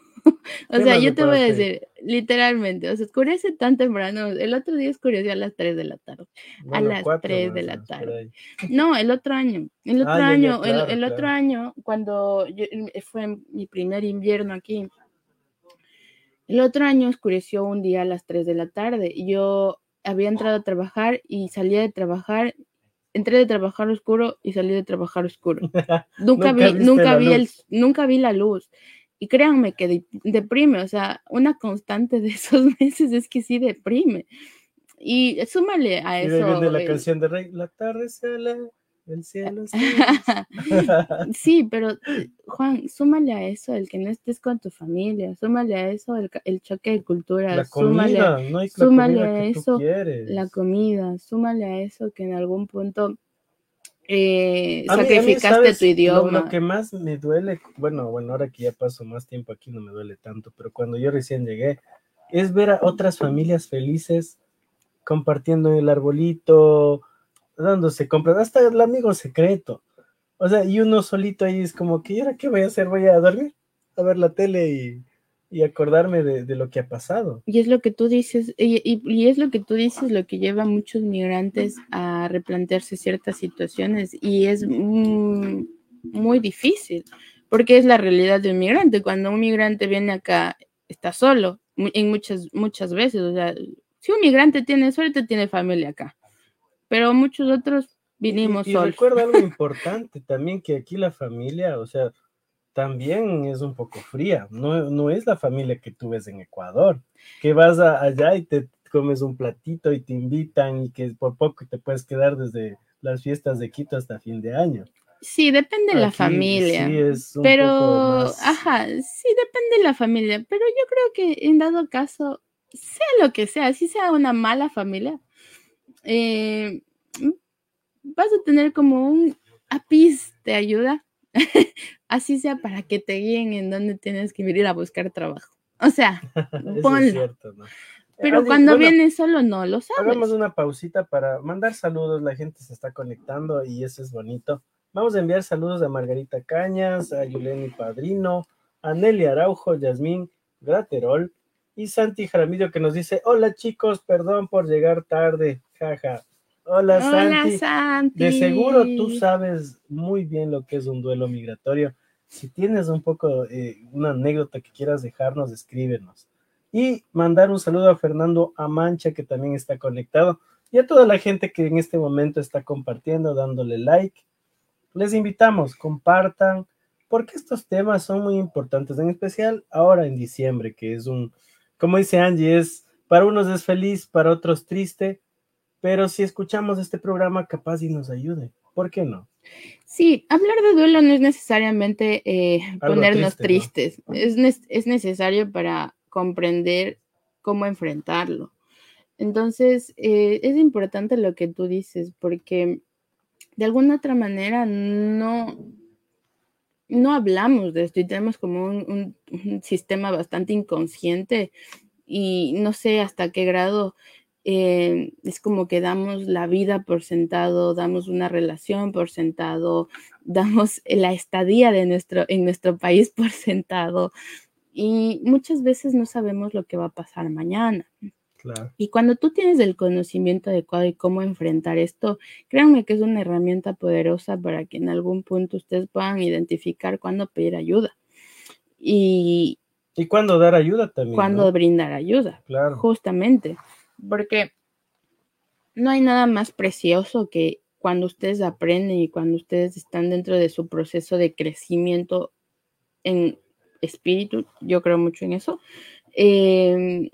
o sea, yo te voy a decir, literalmente, o sea, oscurece tan temprano. El otro día oscureció a las 3 de la tarde. a las 3 de la tarde. No, el otro año. El otro ah, año, el, otro año, cuando fue mi primer invierno aquí, el otro año oscureció un día a las 3 de la tarde. Yo había entrado a trabajar y salía de trabajar entré de trabajar oscuro y salí de trabajar oscuro. [laughs] Nunca, vi, nunca vi, el, nunca vi la luz. Y créanme que deprime, o sea, una constante de [laughs] esos meses es que sí deprime. Y súmale a eso. Y la canción de Rey, la tarde se el cielo [laughs] sí, pero Juan, súmale a eso el que no estés con tu familia, súmale a eso el, choque de cultura, la comida, súmale, no súmale a eso la comida, súmale a eso que en algún punto eh, sacrificaste tu idioma. Lo, lo, que más me duele, bueno, bueno, ahora que ya paso más tiempo aquí no me duele tanto, pero cuando yo recién llegué, es ver a otras familias felices compartiendo el arbolito, dándose compras, hasta el amigo secreto. O sea, y uno solito ahí es como que, ¿y ahora qué voy a hacer? ¿Voy a dormir? A ver la tele y, y acordarme de, de, lo que ha pasado. Y es lo que tú dices, y, y, es lo que tú dices, lo que lleva a muchos migrantes a replantearse ciertas situaciones y es mm, muy difícil, porque es la realidad de un migrante. Cuando un migrante viene acá, está solo, en muchas, muchas veces, o sea, si un migrante tiene suerte, tiene familia acá pero muchos otros vinimos y, y recuerda algo [laughs] importante también, que aquí la familia, o sea, también es un poco fría, no, no es la familia que tú ves en Ecuador, que vas allá y te comes un platito y te invitan y que por poco te puedes quedar desde las fiestas de Quito hasta fin de año. Sí, depende de la familia. Sí, es un pero, poco ajá, sí, depende de la familia, pero yo creo que en dado caso, sea lo que sea, si sea una mala familia, eh, vas a tener como un APIS de ayuda, [laughs] así sea para que te guíen en dónde tienes que ir a buscar trabajo. O sea, [laughs] ponlo. Pero cuando vienes solo no lo sabes. Hagamos una pausita para mandar saludos, la gente se está conectando y eso es bonito. Vamos a enviar saludos a Margarita Cañas, a Yuleni Padrino, a Nelly Araujo, Yasmín Graterol y Santi Jaramillo que nos dice, hola chicos, perdón por llegar tarde. Jaja. Hola, Santi. De seguro tú sabes muy bien lo que es un duelo migratorio. Si tienes un poco eh, una anécdota que quieras dejarnos, escríbenos. Y mandar un saludo a Fernando Amancha, que también está conectado, y a toda la gente que en este momento está compartiendo, dándole like. Les invitamos, compartan, porque estos temas son muy importantes, en especial ahora en diciembre, que es un, como dice Angie, es para unos es feliz, para otros triste, pero si escuchamos este programa, capaz y nos ayude. ¿Por qué no? Sí, hablar de duelo no es necesariamente eh, ponernos tristes, es, es necesario para comprender cómo enfrentarlo. Entonces, eh, es importante lo que tú dices, porque de alguna otra manera no, no hablamos de esto y tenemos como un, un sistema bastante inconsciente y no sé hasta qué grado eh, es como que damos la vida por sentado, damos una relación por sentado, [laughs] damos la estadía de nuestro, en nuestro país [laughs] por sentado y muchas veces no sabemos lo que va a pasar mañana. Y cuando tú tienes el conocimiento adecuado de cómo enfrentar esto, créanme que es una herramienta poderosa para que en algún punto ustedes puedan identificar cuándo pedir ayuda. Y, y cuándo dar ayuda también. Cuándo brindar ayuda. Claro. Justamente porque no hay nada más precioso que cuando ustedes aprenden y cuando ustedes están dentro de su proceso de crecimiento en espíritu, yo creo mucho en eso, em,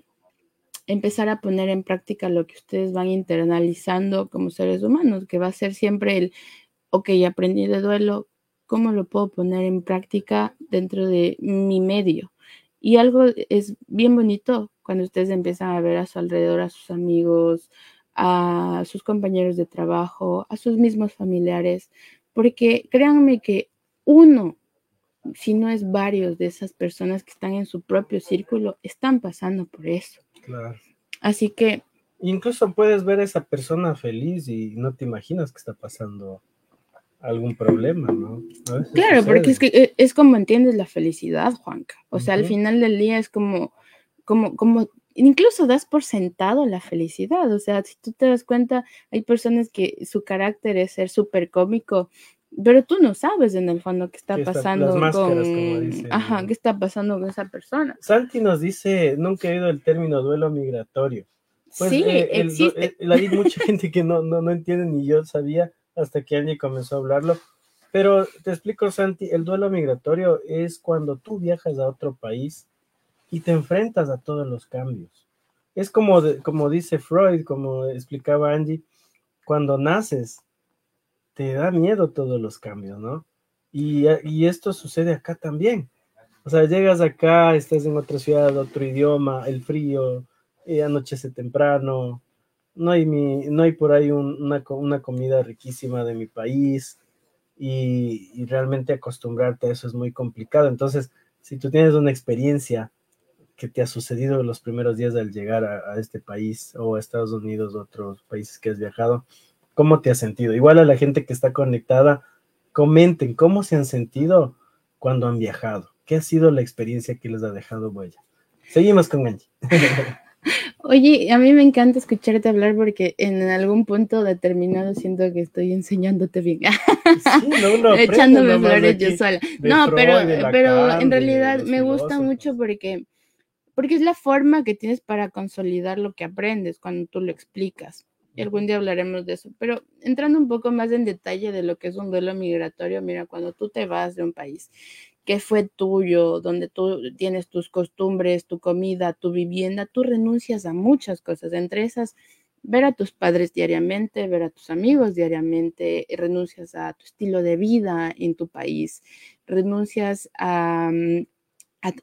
empezar a poner en práctica lo que ustedes van internalizando como seres humanos, que va a ser siempre el, ok, aprendí de duelo, ¿cómo lo puedo poner en práctica dentro de mi medio? Y algo es bien bonito cuando ustedes empiezan a ver a su alrededor a sus amigos, a sus compañeros de trabajo, a sus mismos familiares, porque créanme que uno, si no es varios de esas personas que están en su propio círculo, están pasando por eso. Claro. Así que... Incluso puedes ver a esa persona feliz y no te imaginas que está pasando algún problema, ¿no? Claro, porque es que eh, es como entiendes la felicidad, Juanca. O sea, al final del día es como como, como incluso das por sentado la felicidad. O sea, si tú te das cuenta, hay personas que su carácter es ser súper cómico, pero tú no sabes en el fondo qué está pasando con. Ajá, qué está pasando con esa persona. Santi nos dice: nunca he oído el término duelo migratorio. Pues, sí, eh, existe. hay mucha gente que no, no, no entiende, ni yo sabía hasta que Angie comenzó a hablarlo. Pero te explico, Santi, el duelo migratorio es cuando tú viajas a otro país y te enfrentas a todos los cambios. Es como, como dice Freud, como explicaba Angie, cuando naces, te da miedo todos los cambios, ¿no? Y, y esto sucede acá también. O sea, llegas acá, estás en otra ciudad, otro idioma, el frío, eh, anochece temprano, no hay, mi, no hay por ahí una, una, comida riquísima de mi país y, y, realmente acostumbrarte a eso es muy complicado. Entonces, si tú tienes una experiencia que te ha sucedido en los primeros días al llegar a, a este país o a Estados Unidos otros países que has viajado, ¿cómo te has sentido? Igual a la gente que está conectada, comenten cómo se han sentido cuando han viajado ¿Qué ha sido la experiencia que les ha dejado huella? Seguimos con Angie. [laughs] Oye, a mí me encanta escucharte hablar porque en algún punto determinado siento que estoy enseñándote bien. Sí, no, [laughs] Echándome flores yo sola. No, pero, pero en realidad me gusta mucho porque, porque es la forma que tienes para consolidar lo que aprendes cuando tú lo explicas. Y algún día hablaremos de eso. Pero entrando un poco más en detalle de lo que es un duelo migratorio, mira, cuando tú te vas de un país que fue tuyo, donde tú tienes tus costumbres, tu comida, tu vivienda, tú renuncias a muchas cosas, entre esas ver a tus padres diariamente, ver a tus amigos diariamente, renuncias a tu estilo de vida en tu país, renuncias a, mm,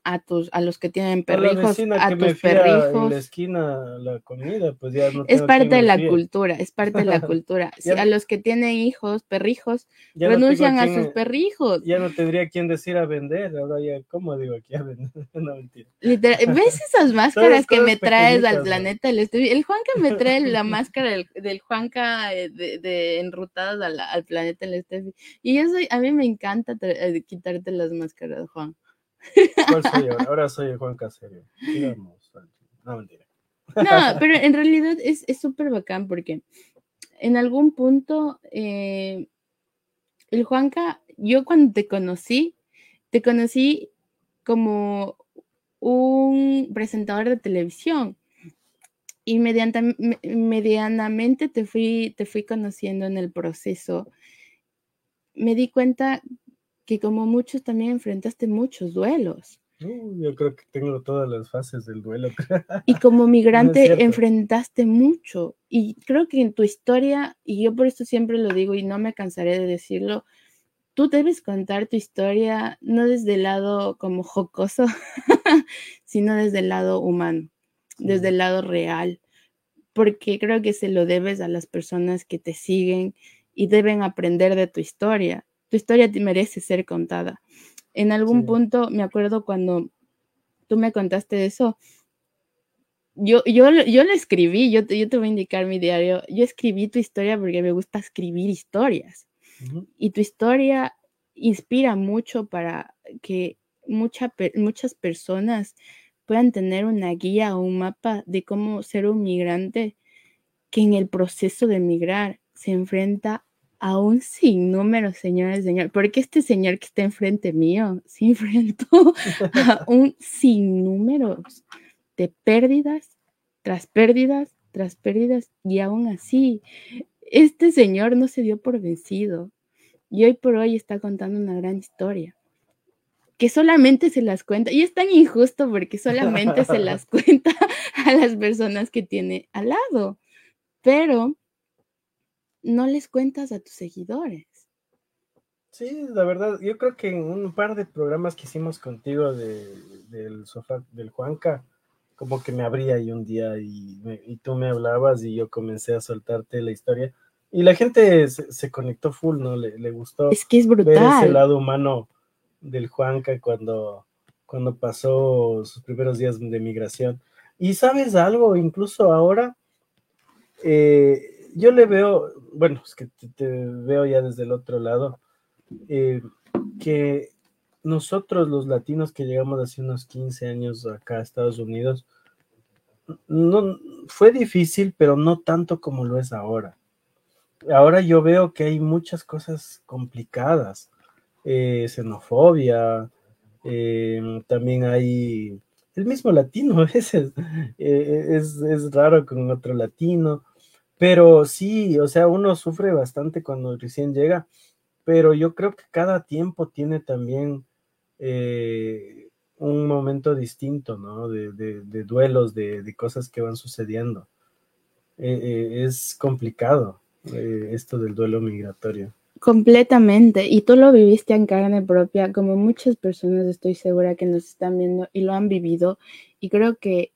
a, tus, a los que tienen perrijos, a, tus perrijos. En la esquina la comida, pues ya no Es parte de la cultura, es parte de la [laughs] cultura. a los que tienen hijos, perrijos, renuncian a sus perrijos. Ya no tendría quien decir a vender, ahora ya, ¿cómo digo aquí a vender? [laughs] no mentira. ¿Ves esas [laughs] máscaras que me traes al planeta El Juanca me trae la máscara del, Juanca eh, de, enrutadas al, planeta El Estefi. Y eso a mí me encanta eh, quitarte las máscaras, Juan. ¿Cuál soy ahora? Soy Juan Caserio. No, pero en realidad es súper bacán porque en algún punto eh, el Juanca, yo cuando te conocí, te conocí como un presentador de televisión y medianamente te fui, te fui conociendo en el proceso. Me di cuenta que como muchos también enfrentaste muchos duelos. yo creo que tengo todas las fases del duelo. [laughs] Y como migrante enfrentaste mucho. Y creo que en tu historia, y yo por esto siempre lo digo y no me cansaré de decirlo, tú debes contar tu historia no desde el lado como jocoso, [laughs] sino desde el lado humano, desde el lado real, porque creo que se lo debes a las personas que te siguen y deben aprender de tu historia tu historia merece ser contada. En algún punto, me acuerdo cuando tú me contaste eso, yo, yo, yo lo escribí, yo, yo te voy a indicar mi diario, yo escribí tu historia porque me gusta escribir historias. Y tu historia inspira mucho para que muchas personas puedan tener una guía o un mapa de cómo ser un migrante que en el proceso de migrar se enfrenta a un sinnúmero, señores y señores, porque este señor que está enfrente mío se [laughs] enfrentó a un sinnúmero de pérdidas tras pérdidas tras pérdidas y aún así este señor no se dio por vencido y hoy por hoy está contando una gran historia que solamente se las cuenta y es tan injusto porque solamente se las [laughs] cuenta a las personas que tiene al lado pero no les cuentas a tus seguidores. Sí, la verdad, yo creo que en un par de programas que hicimos contigo del sofá del Juanca, como que me abría ahí un día y, y, tú me hablabas y yo comencé a soltarte la historia. Y la gente se, conectó full, ¿no? Le, le, gustó. Es que es brutal. Ver ese lado humano del Juanca cuando, cuando pasó sus primeros días de migración. Y sabes algo, incluso ahora, eh, yo le veo, bueno, es que te, veo ya desde el otro lado, eh, que nosotros los latinos que llegamos hace unos 15 años acá a Estados Unidos, no, fue difícil, pero no tanto como lo es ahora. Ahora yo veo que hay muchas cosas complicadas, eh, xenofobia, eh, también hay el mismo latino [laughs] a veces, es, es raro con otro latino, pero sí, o sea, uno sufre bastante cuando recién llega pero yo creo que cada tiempo tiene también eh, un momento distinto, ¿no? De, duelos, de, cosas que van sucediendo. Eh, eh, es complicado esto del duelo migratorio. Completamente, y tú lo viviste en carne propia, como muchas personas estoy segura que nos están viendo y lo han vivido, y creo que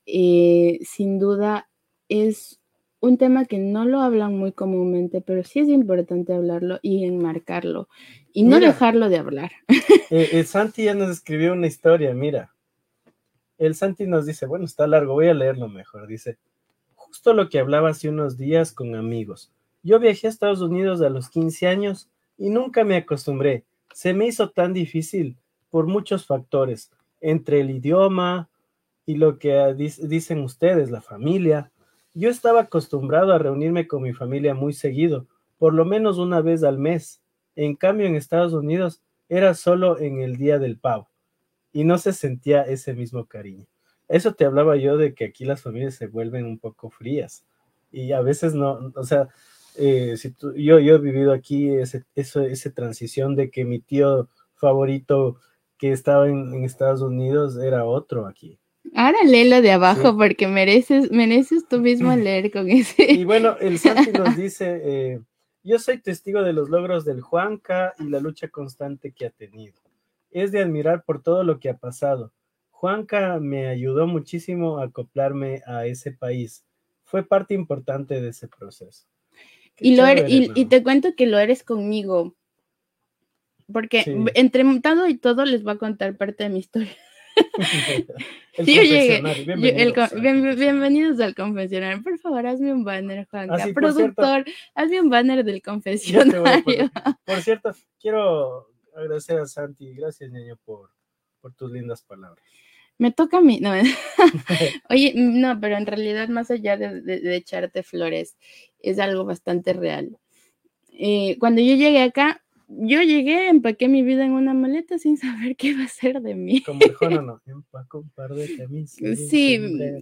sin duda es un tema que no lo hablan muy comúnmente, pero sí es importante hablarlo y enmarcarlo y no dejarlo de hablar. [laughs] Eh, el Santi ya nos escribió una historia, mira. El Santi nos dice, bueno, está largo, voy a leerlo mejor. Dice, justo lo que hablaba hace unos días con amigos. Yo viajé a Estados Unidos a los 15 años y nunca me acostumbré. Se me hizo tan difícil por muchos factores, entre el idioma y lo que dicen ustedes, la familia, yo estaba acostumbrado a reunirme con mi familia muy seguido, por lo menos una vez al mes. En cambio, en Estados Unidos era solo en el día del pavo y no se sentía ese mismo cariño. Eso te hablaba yo de que aquí las familias se vuelven un poco frías y a veces no, o sea, eh, yo, yo he vivido aquí ese, esa transición de que mi tío favorito que estaba en Estados Unidos era otro aquí Ahora léelo de abajo porque mereces, mereces tú mismo leer con ese. Y bueno, el [laughs] Santi nos dice, eh, yo soy testigo de los logros del Juanca y la lucha constante que ha tenido. Es de admirar por todo lo que ha pasado. Juanca me ayudó muchísimo a acoplarme a ese país. Fue parte importante de ese proceso. y, lo er, y, te cuento que lo eres conmigo. Porque entre todo y todo les voy a contar parte de mi historia. Bienvenidos al confesionario. Por favor, hazme un banner, Juan. Ah, Productor, hazme un banner del confesionario. Por, cierto, quiero agradecer a Santi. Gracias, niño, por, por tus lindas palabras. Me toca a mí. No. [laughs] Oye, no, pero en realidad, más allá de, echarte flores, es algo bastante real. Eh, cuando yo llegué acá, yo llegué, empaqué mi vida en una maleta sin saber [laughs] qué iba a ser de mí. Como el [laughs] no, empaco un par de camisas. Sí,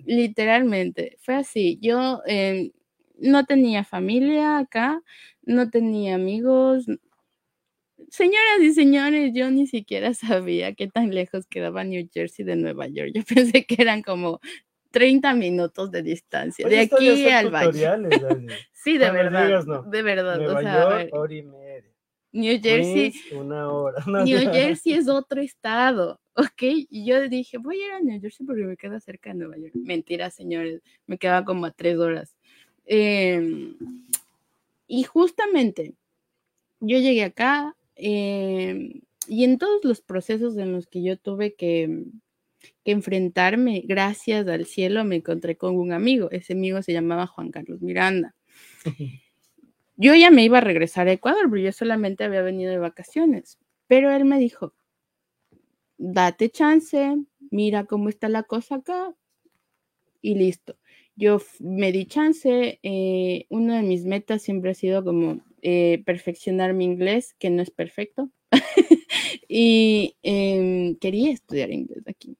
literalmente, fue así. Yo em, no tenía familia acá, no tenía amigos. Señoras y señores, yo ni siquiera sabía qué tan lejos quedaba New Jersey de Nueva York. Yo [laughs] pensé que eran como 30 minutos de distancia, de aquí al valle. sí, de verdad, de verdad. Nueva York, hora y media. New Jersey. una hora. [laughs] New Jersey es otro estado, ¿ok? Y yo dije, voy a ir a New Jersey porque me queda cerca de Nueva York. Mentira, señores, me queda como a tres horas. Em, y justamente, yo llegué acá em, y en todos los procesos en los que yo tuve que, que enfrentarme, gracias al cielo, me encontré con un amigo. Ese amigo se llamaba Juan Carlos Miranda. [laughs] Yo ya me iba a regresar a Ecuador, pero yo solamente había venido de vacaciones. Pero él me dijo, date chance, mira cómo está la cosa acá y listo. Yo me di chance, eh, una de mis metas siempre ha sido como eh, perfeccionar mi inglés, que no es perfecto, [laughs] y em, quería estudiar inglés aquí.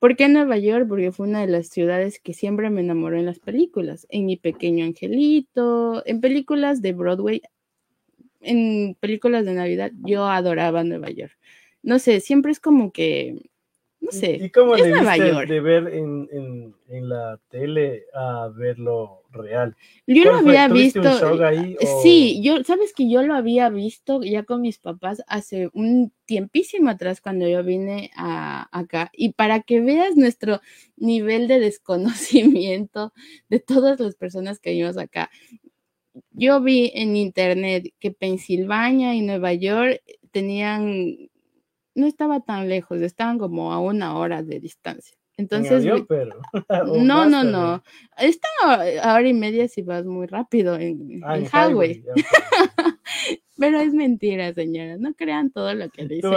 ¿Por qué Nueva York? Porque fue una de las ciudades que siempre me enamoró en las películas. En Mi Pequeño Angelito, en películas de Broadway, en películas de Navidad, yo adoraba Nueva York. No sé, siempre es como que no sé. ¿Y cómo le viste de ver en, en, en, la tele a verlo real? Yo lo había visto. Sí, yo, sabes que yo lo había visto ya con mis papás hace un tiempísimo atrás cuando yo vine a, acá. Y para que veas nuestro nivel de desconocimiento de todas las personas que vivimos acá. Yo vi en internet que Pensilvania y Nueva York tenían no estaba tan lejos, estaban como a una hora de distancia. Entonces, pero, [laughs] no, no, no. Está a hora y media si vas muy rápido en, ah, highway. [laughs] pero es mentira, señora. No crean todo lo que dice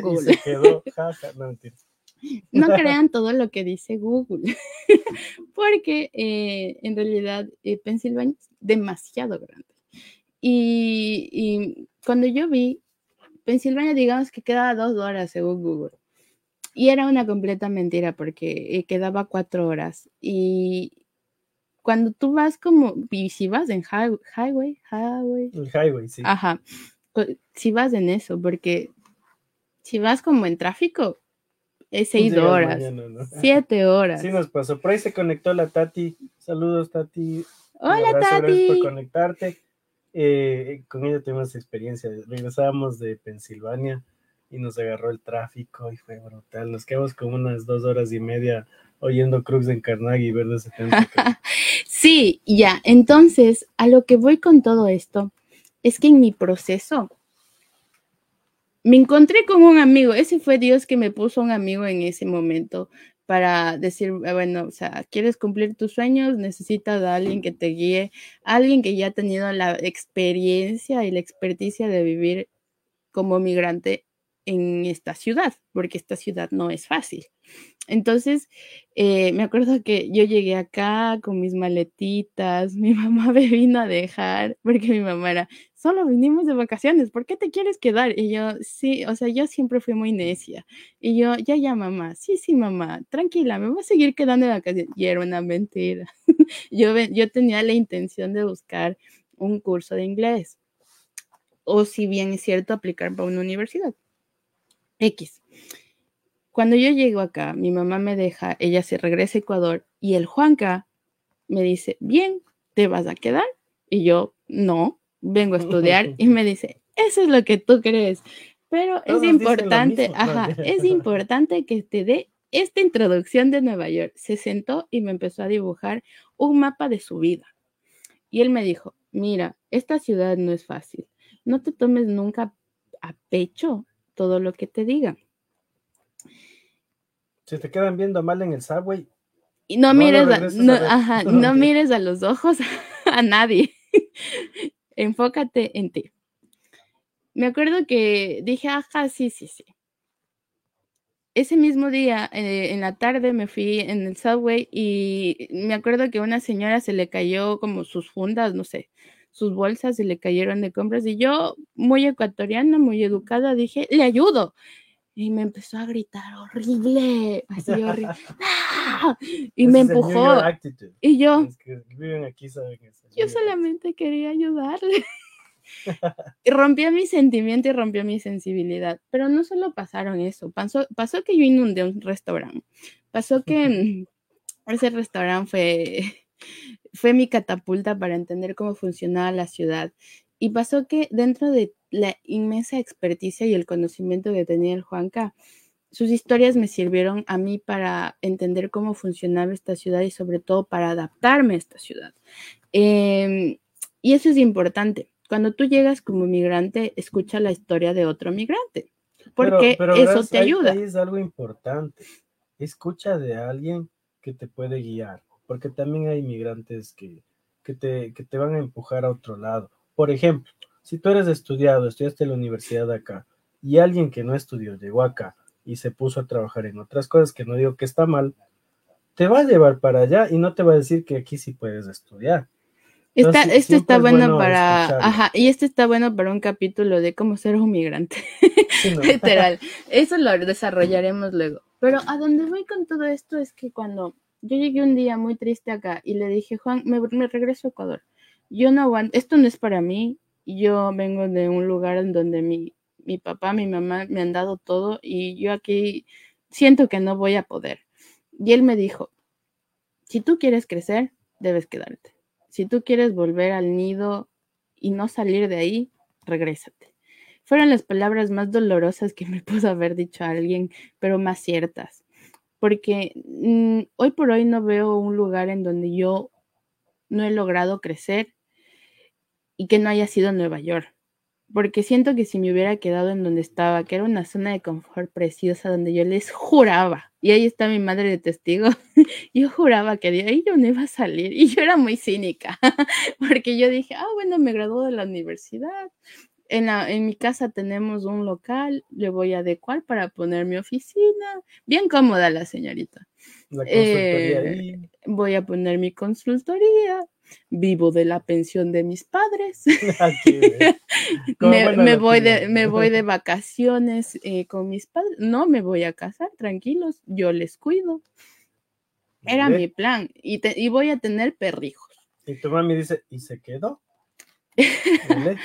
Google. [laughs] no, crean todo lo que dice Google. Porque eh, en realidad eh, Pensilvania es demasiado grande. Y, y cuando yo vi Pensilvania, digamos que quedaba dos horas según Google. Y era una completa mentira porque eh, quedaba cuatro horas. Y cuando tú vas como, y si vas en highway, highway. El highway, sí. Ajá. si vas en eso, porque si vas como en tráfico, es seis horas, siete [laughs] horas. Sí nos pasó. Por ahí se conectó la Tati. Saludos, Tati. Hola, Tati. Gracias por conectarte. Eh, con ella tuvimos experiencia. Regresábamos de Pensilvania y nos agarró el tráfico y fue brutal. Nos quedamos como unas dos horas y media oyendo Crux en Carnegie y Verde 70. [laughs] sí, ya. Entonces, a lo que voy con todo esto es que en mi proceso me encontré con un amigo, ese fue Dios que me puso un amigo en ese momento para decir, ah, bueno, o sea, quieres cumplir tus sueños, necesitas a alguien que te guíe, alguien que ya ha tenido la experiencia y la experticia de vivir como migrante en esta ciudad, porque esta ciudad no es fácil. Entonces, eh, me acuerdo que yo llegué acá con mis maletitas, mi [laughs] mamá me vino a dejar, porque mi mamá era, solo vinimos de vacaciones, ¿por qué te quieres quedar? Y yo, sí, o sea, yo siempre fui muy necia. Y yo, ya, ya, mamá, sí, sí, mamá, tranquila, me voy a seguir quedando de vacaciones. Y era una mentira. [laughs] yo, yo tenía la intención de buscar un curso de inglés, o si bien es cierto, aplicar para una universidad. X. Cuando yo llego acá, mi mamá me deja, ella se regresa a Ecuador y el Juanca me dice, bien, ¿te vas a quedar? Y yo, no, vengo a estudiar [laughs] y me dice, eso es lo que tú crees. Pero es importante, ajá, es importante que te dé esta introducción de Nueva York. Se sentó y me empezó a dibujar un mapa de su vida. Y él me dijo, mira, esta ciudad no es fácil. No te tomes nunca a pecho todo lo que te digan. Si te quedan viendo mal en el subway. Y no, mires, a, no [laughs] mires a los ojos [laughs] a nadie. Enfócate en ti. Me acuerdo que dije, ajá, sí, sí, sí. Ese mismo día, eh, en la tarde, me fui en el subway y me acuerdo que a una señora se le cayó como sus fundas, no sé, sus bolsas y le cayeron de compras. Y yo, muy ecuatoriana, muy educada, dije, le ayudo. Y me empezó a gritar horrible, así horrible. [laughs] ¡Ah! Y me empujó. Y yo, yo solamente quería ayudarle. y rompió mi sentimiento y rompió mi sensibilidad. Pero no solo pasaron eso, pasó, pasó que yo inundé un restaurante. Pasó que [laughs] ese restaurante fue fue mi catapulta para entender cómo funcionaba la ciudad. Y pasó que dentro de la inmensa experticia y el conocimiento que tenía el Juanca, sus historias me sirvieron a mí para entender cómo funcionaba esta ciudad y sobre todo para adaptarme a esta ciudad. Em, y eso es importante. Cuando tú llegas como migrante, escucha la historia de otro migrante, porque eso te ayuda. Ahí es algo importante. Escucha de alguien que te puede guiar porque también hay inmigrantes que, que, te, que te van a empujar a otro lado. Por ejemplo, si tú eres estudiado, estudiaste en la universidad acá, y alguien que no estudió llegó acá y se puso a trabajar en otras cosas, que no digo que está mal, te va a llevar para allá y no te va a decir que aquí sí puedes estudiar. esto está bueno, para, ajá, y esto está bueno para un capítulo de cómo ser un migrante. [laughs] Literal. Eso lo desarrollaremos luego. Pero a dónde voy con todo esto es que cuando yo llegué un día muy triste acá y le dije, Juan, me, regreso a Ecuador. Yo no aguanto, esto no es para mí. Yo vengo de un lugar en donde mi, mi papá, mi mamá me han dado todo y yo aquí siento que no voy a poder. Y él me dijo, si tú quieres crecer, debes quedarte. Si tú quieres volver al nido y no salir de ahí, regrésate. Fueron las palabras más dolorosas que me [laughs] pudo haber dicho alguien, pero más ciertas porque mm, hoy por hoy no veo un lugar en donde yo no he logrado crecer y que no haya sido Nueva York. Porque siento que si me hubiera quedado en donde estaba, que era una zona de confort preciosa donde yo les juraba, y ahí está mi madre de testigo, [laughs] yo juraba que de ahí yo no iba a salir. Y yo era muy cínica, [laughs] porque yo dije, ah, bueno, me graduó de la universidad, en, mi casa tenemos un local, le voy a adecuar para poner mi oficina. Bien cómoda la señorita. Eh, voy a poner mi consultoría. Vivo de la pensión de mis padres. [laughs] Ah, [laughs] me, voy de, me voy de [laughs] vacaciones eh, con mis padres. No me voy a casar, tranquilos, yo les cuido. Era mi plan. Y, y voy a tener perrijos. Y tu mami dice, ¿y se quedó? [laughs]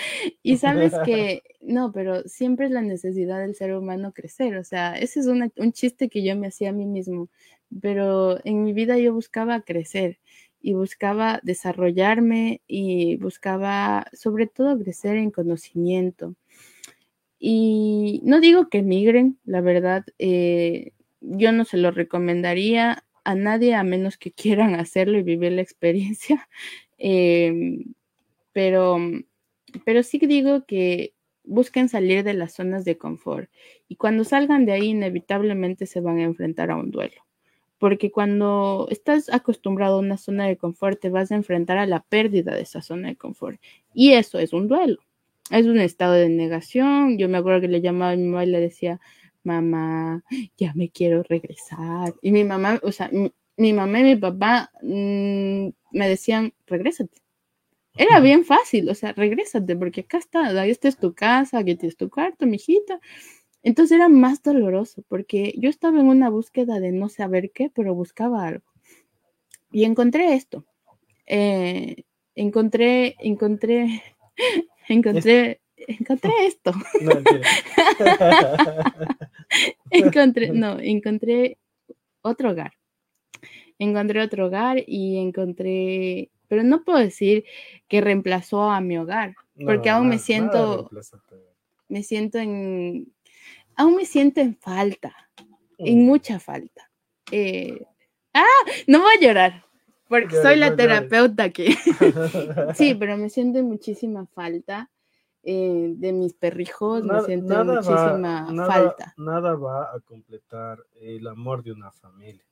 y sabes [laughs] que, no, pero siempre es la necesidad del ser humano crecer, o sea, ese es un chiste que yo me hacía a mí mismo, pero en mi vida yo buscaba crecer y buscaba desarrollarme y buscaba sobre todo crecer en conocimiento. Y no digo que migren, la verdad, eh, yo no se lo recomendaría a nadie a menos que quieran [laughs] hacerlo y vivir la experiencia. Em, pero, pero sí digo que busquen salir de las zonas de confort y cuando salgan de ahí inevitablemente se van a enfrentar a un duelo. Porque cuando estás acostumbrado a una zona de confort, te vas a enfrentar a la pérdida de esa zona de confort. Y eso es un duelo. Es un estado de negación. Yo me acuerdo que le llamaba a mi mamá y le decía, mamá, ya me quiero regresar. Y mi mamá, o sea, mi, mamá y mi papá mm, me decían, regrésate. Era bien fácil, o sea, regrésate, porque acá está, ahí está es tu casa, aquí tienes tu cuarto, mijita. Entonces era más doloroso, porque yo estaba en una búsqueda de no saber qué, pero buscaba algo. Y encontré esto. Eh, encontré, encontré, [laughs] encontré encontré [laughs] esto. No, [laughs] encontré, no, encontré otro hogar. Encontré otro hogar y encontré, pero no puedo decir que reemplazó a mi hogar, porque aún me siento, me siento en, aún me siento en falta, en mm. mucha falta. Eh, ah, no voy a llorar, porque soy la terapeuta aquí. [laughs] sí, pero me siento en muchísima falta eh, de mis perrijos, me siento muchísima falta. Nada va a completar el amor de una familia.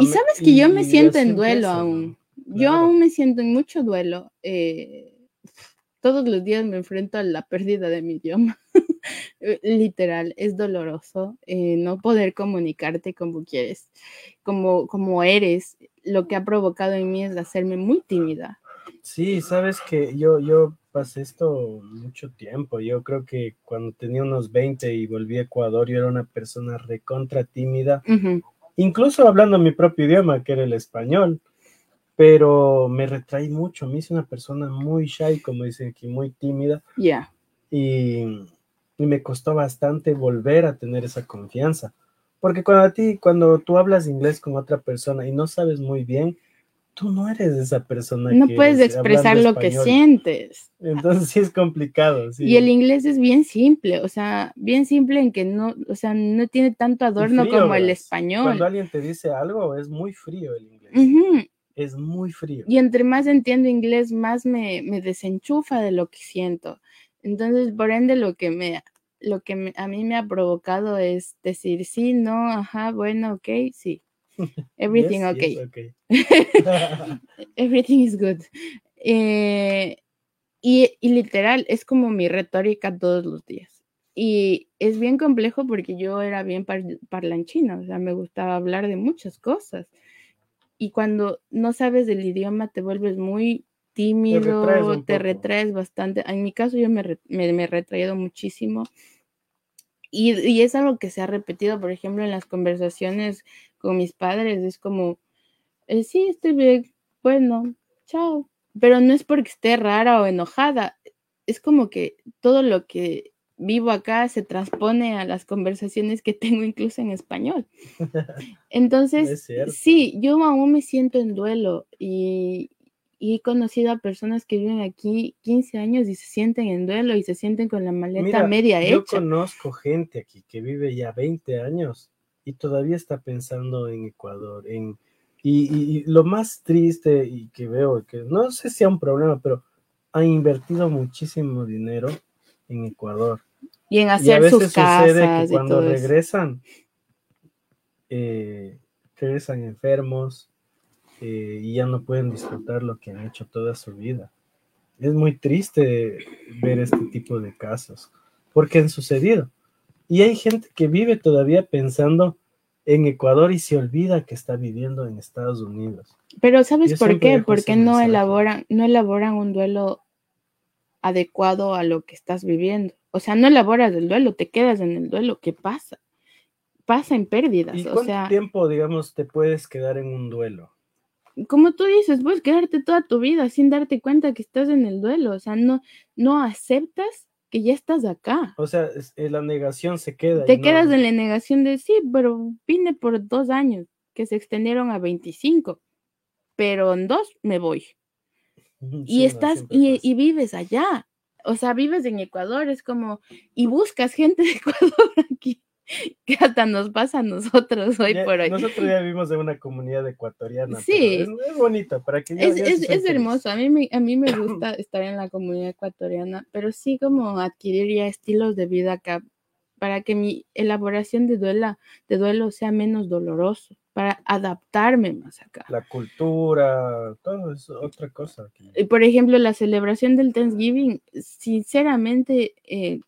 y sabes que yo me siento en duelo aún. Yo aún me siento en mucho duelo. Eh, todos los días me enfrento a la pérdida de mi idioma. [laughs] Eh, literal, es doloroso no poder comunicarte como quieres, como, como eres. Lo que ha provocado en mí es hacerme muy tímida. Sí, sabes que yo, yo pasé esto mucho tiempo. Yo creo que cuando tenía unos 20 y volví a Ecuador, yo era una persona recontra tímida, incluso hablando mi propio idioma, que era el español, pero me retraí mucho. Me hice una persona muy shy, como dicen aquí, muy tímida. Ya. Y, y me costó bastante volver a tener esa confianza. Porque cuando a ti, cuando tú hablas inglés con otra persona y no sabes muy bien, tú no eres esa persona. No puedes expresar lo que sientes. Entonces sí es complicado. Y el inglés es bien simple, o sea, bien simple en que no, o sea, no tiene tanto adorno como el español. Cuando alguien te dice algo, es muy frío el inglés. Es muy frío. Y entre más entiendo inglés, más me, me desenchufa de lo que siento. Entonces, por ende, lo que me lo que a mí me ha provocado es decir sí, no, ajá, bueno, ok, sí. [laughs] Everything okay. [laughs] Everything is good. Eh, y, literal, es como mi retórica todos los días. Y es bien complejo porque yo era bien parlanchina, o sea, me gustaba hablar de muchas cosas. Y cuando no sabes del idioma, te vuelves muy tímido, te retraes, bastante. En mi caso, yo me, me, me he retraído muchísimo. Y, y, es algo que se ha repetido, por ejemplo, en las conversaciones con mis padres, es como, eh, sí, estoy bien, bueno, chao. Pero no es porque esté rara o enojada, es como que todo lo que vivo acá se transpone a las conversaciones que [laughs] tengo incluso en español. Entonces, sí, yo aún me siento en duelo y, he conocido a personas que viven aquí 15 años y se sienten en duelo y se sienten con la maleta media hecha. Yo conozco gente aquí que vive ya 20 años y todavía está pensando en Ecuador. En, y, lo más triste y que veo, que no sé si es un problema, pero ha invertido muchísimo dinero en Ecuador. Y en hacer a veces sus sucede que cuando regresan, eh, regresan enfermos eh, y ya no pueden disfrutar lo que han hecho toda su vida. Es muy triste ver este tipo de casos, porque han sucedido. Y hay gente que vive todavía pensando en Ecuador y se olvida que está viviendo en Estados Unidos. Pero ¿sabes por qué? Porque no elaboran, no elaboran un duelo adecuado a lo que estás viviendo. O sea, no elaboras el duelo, te quedas en el duelo. ¿Qué pasa? Pasa en pérdidas. ¿Y cuánto tiempo, digamos, te puedes quedar en un duelo? como tú dices, puedes quedarte toda tu vida sin darte cuenta que estás en el duelo, o sea, no, no aceptas que ya estás acá. O sea, es- eh, la negación se queda. Te no- quedas en la negación de sí, pero vine por dos años, que se extendieron a 25, pero en dos me voy. Y no, estás y, vives allá. O sea, vives en Ecuador, es como, y buscas gente de [laughs] Ecuador aquí, que hasta nos pasa a nosotros hoy Ya- por hoy. Nosotros ya vivimos en una comunidad ecuatoriana. Sí. Es, es bonito para que ya- Es, es, hermoso, a mí, me, a mí me [coughs] gusta estar en la comunidad ecuatoriana, pero sí como adquirir ya estilos de vida acá para que mi elaboración de, duela, de duelo sea menos doloroso, para adaptarme más acá. La cultura, todo es otra cosa. Por ejemplo, la celebración del Thanksgiving, sinceramente, eh,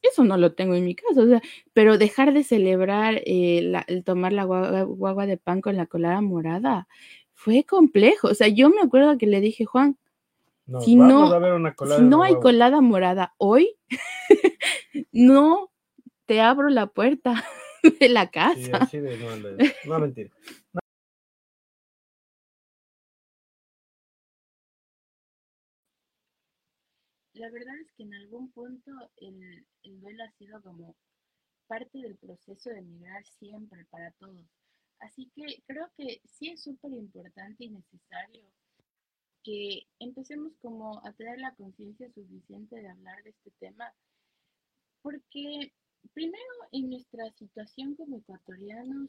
eso no lo tengo en mi casa, o sea, pero dejar de celebrar eh, la- el tomar la guagua, guagua de pan con la colada morada fue complejo. O sea, yo me acuerdo que le dije, Juan, si no- a si hay colada morada hoy, [laughs] no te abro la puerta [laughs] de la Sí, casa. así de no, le- no, mentira. [laughs] La verdad es que en algún punto el, el duelo ha sido como parte del proceso de migrar siempre para todos. Así que creo que sí es súper importante y necesario que empecemos como a tener la conciencia suficiente de hablar de este tema, porque primero en nuestra situación como ecuatorianos,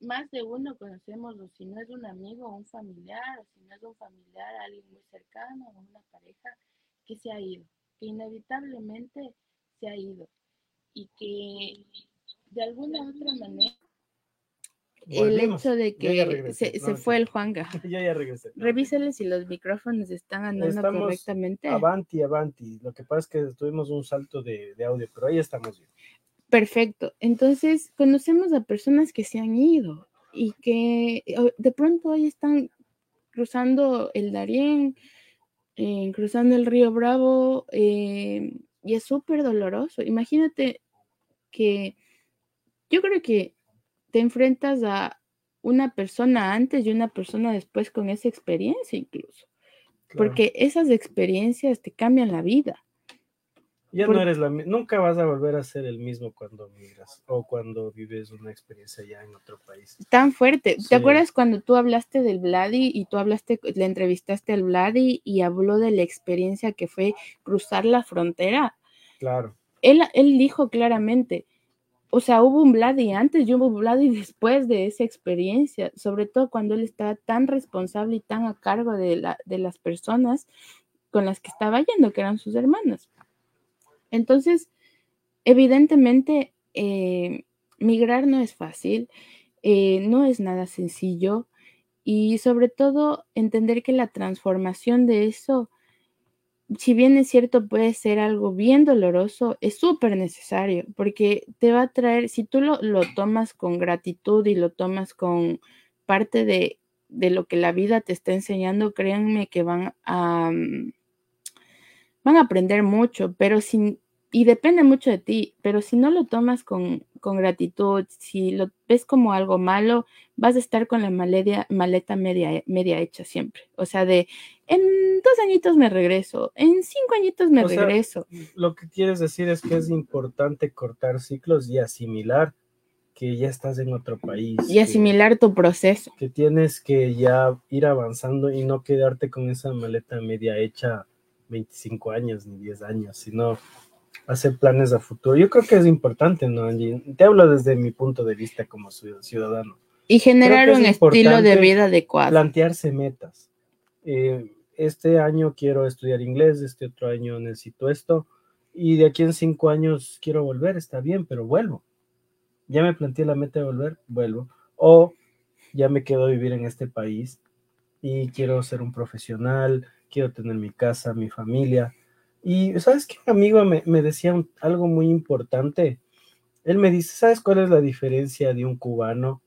más de uno conocemos, o si no es un amigo un familiar, o si no es un familiar, alguien muy cercano o una pareja que se ha ido, que inevitablemente se ha ido y que de alguna u otra manera el hecho de que regresé. se, No, se fue el. Juanga. [laughs] Yo ya regresé. No, Revísale si los micrófonos están andando Estamos correctamente. Avanti, avanti. Lo que pasa es que tuvimos un salto de, de audio, pero ahí estamos bien. Perfecto. Entonces, conocemos a personas que se han ido y que eh, de pronto hoy están cruzando el Darién, eh, cruzando el río Bravo, eh, y es súper doloroso. Imagínate que yo creo que te enfrentas a una persona antes y una persona después con esa experiencia incluso, Claro. porque esas experiencias te cambian la vida. Ya no eres la nunca vas a volver a ser el mismo cuando migras o cuando vives una experiencia ya en otro país. tan fuerte. Sí. ¿Te acuerdas cuando tú hablaste del Vladi y tú hablaste, le entrevistaste al Vladi y habló de la experiencia que fue cruzar la frontera? Claro. Él, él dijo claramente, o sea, hubo un Vladi antes y hubo un Vladi [laughs] después de esa experiencia, sobre todo cuando él estaba tan responsable y tan a cargo de, la, de las personas con las que estaba yendo, que eran sus hermanas. Entonces, evidentemente, eh, migrar no es fácil, eh, no es nada sencillo y sobre todo entender que la transformación de eso, si bien es cierto, puede ser algo bien doloroso, es súper necesario porque te va a traer, si tú lo, lo tomas con gratitud y lo tomas con parte de, de lo que la vida te está enseñando, créanme que van a, mm, van a aprender mucho, pero sin, y depende mucho de ti, pero si no lo tomas con, con gratitud, si lo ves como algo malo, vas a estar con la maleta, maleta media, media hecha siempre. O sea, de en dos añitos me regreso, en cinco añitos me O sea, regreso. Lo que quieres decir es que es importante cortar ciclos y asimilar que ya estás en otro país. y que- asimilar tu proceso. que tienes que ya ir avanzando y no quedarte con esa maleta media hecha 25 años ni 10 años, sino hacer planes a futuro. Yo creo que es importante, ¿no, Angie? Te hablo desde mi punto de vista como ciu- ciudadano. Y generar que es un estilo de vida adecuado. Plantearse metas. Eh, este año quiero estudiar inglés, este otro año necesito esto, y de aquí en cinco años quiero volver, está bien, pero vuelvo. Ya me planteé la meta de volver, vuelvo. O ya me quedo a vivir en este país y quiero ser un profesional, quiero tener mi casa, mi familia. Y sabes que un amigo me, decía algo muy importante. Él me dice, ¿sabes cuál es la diferencia de un cubano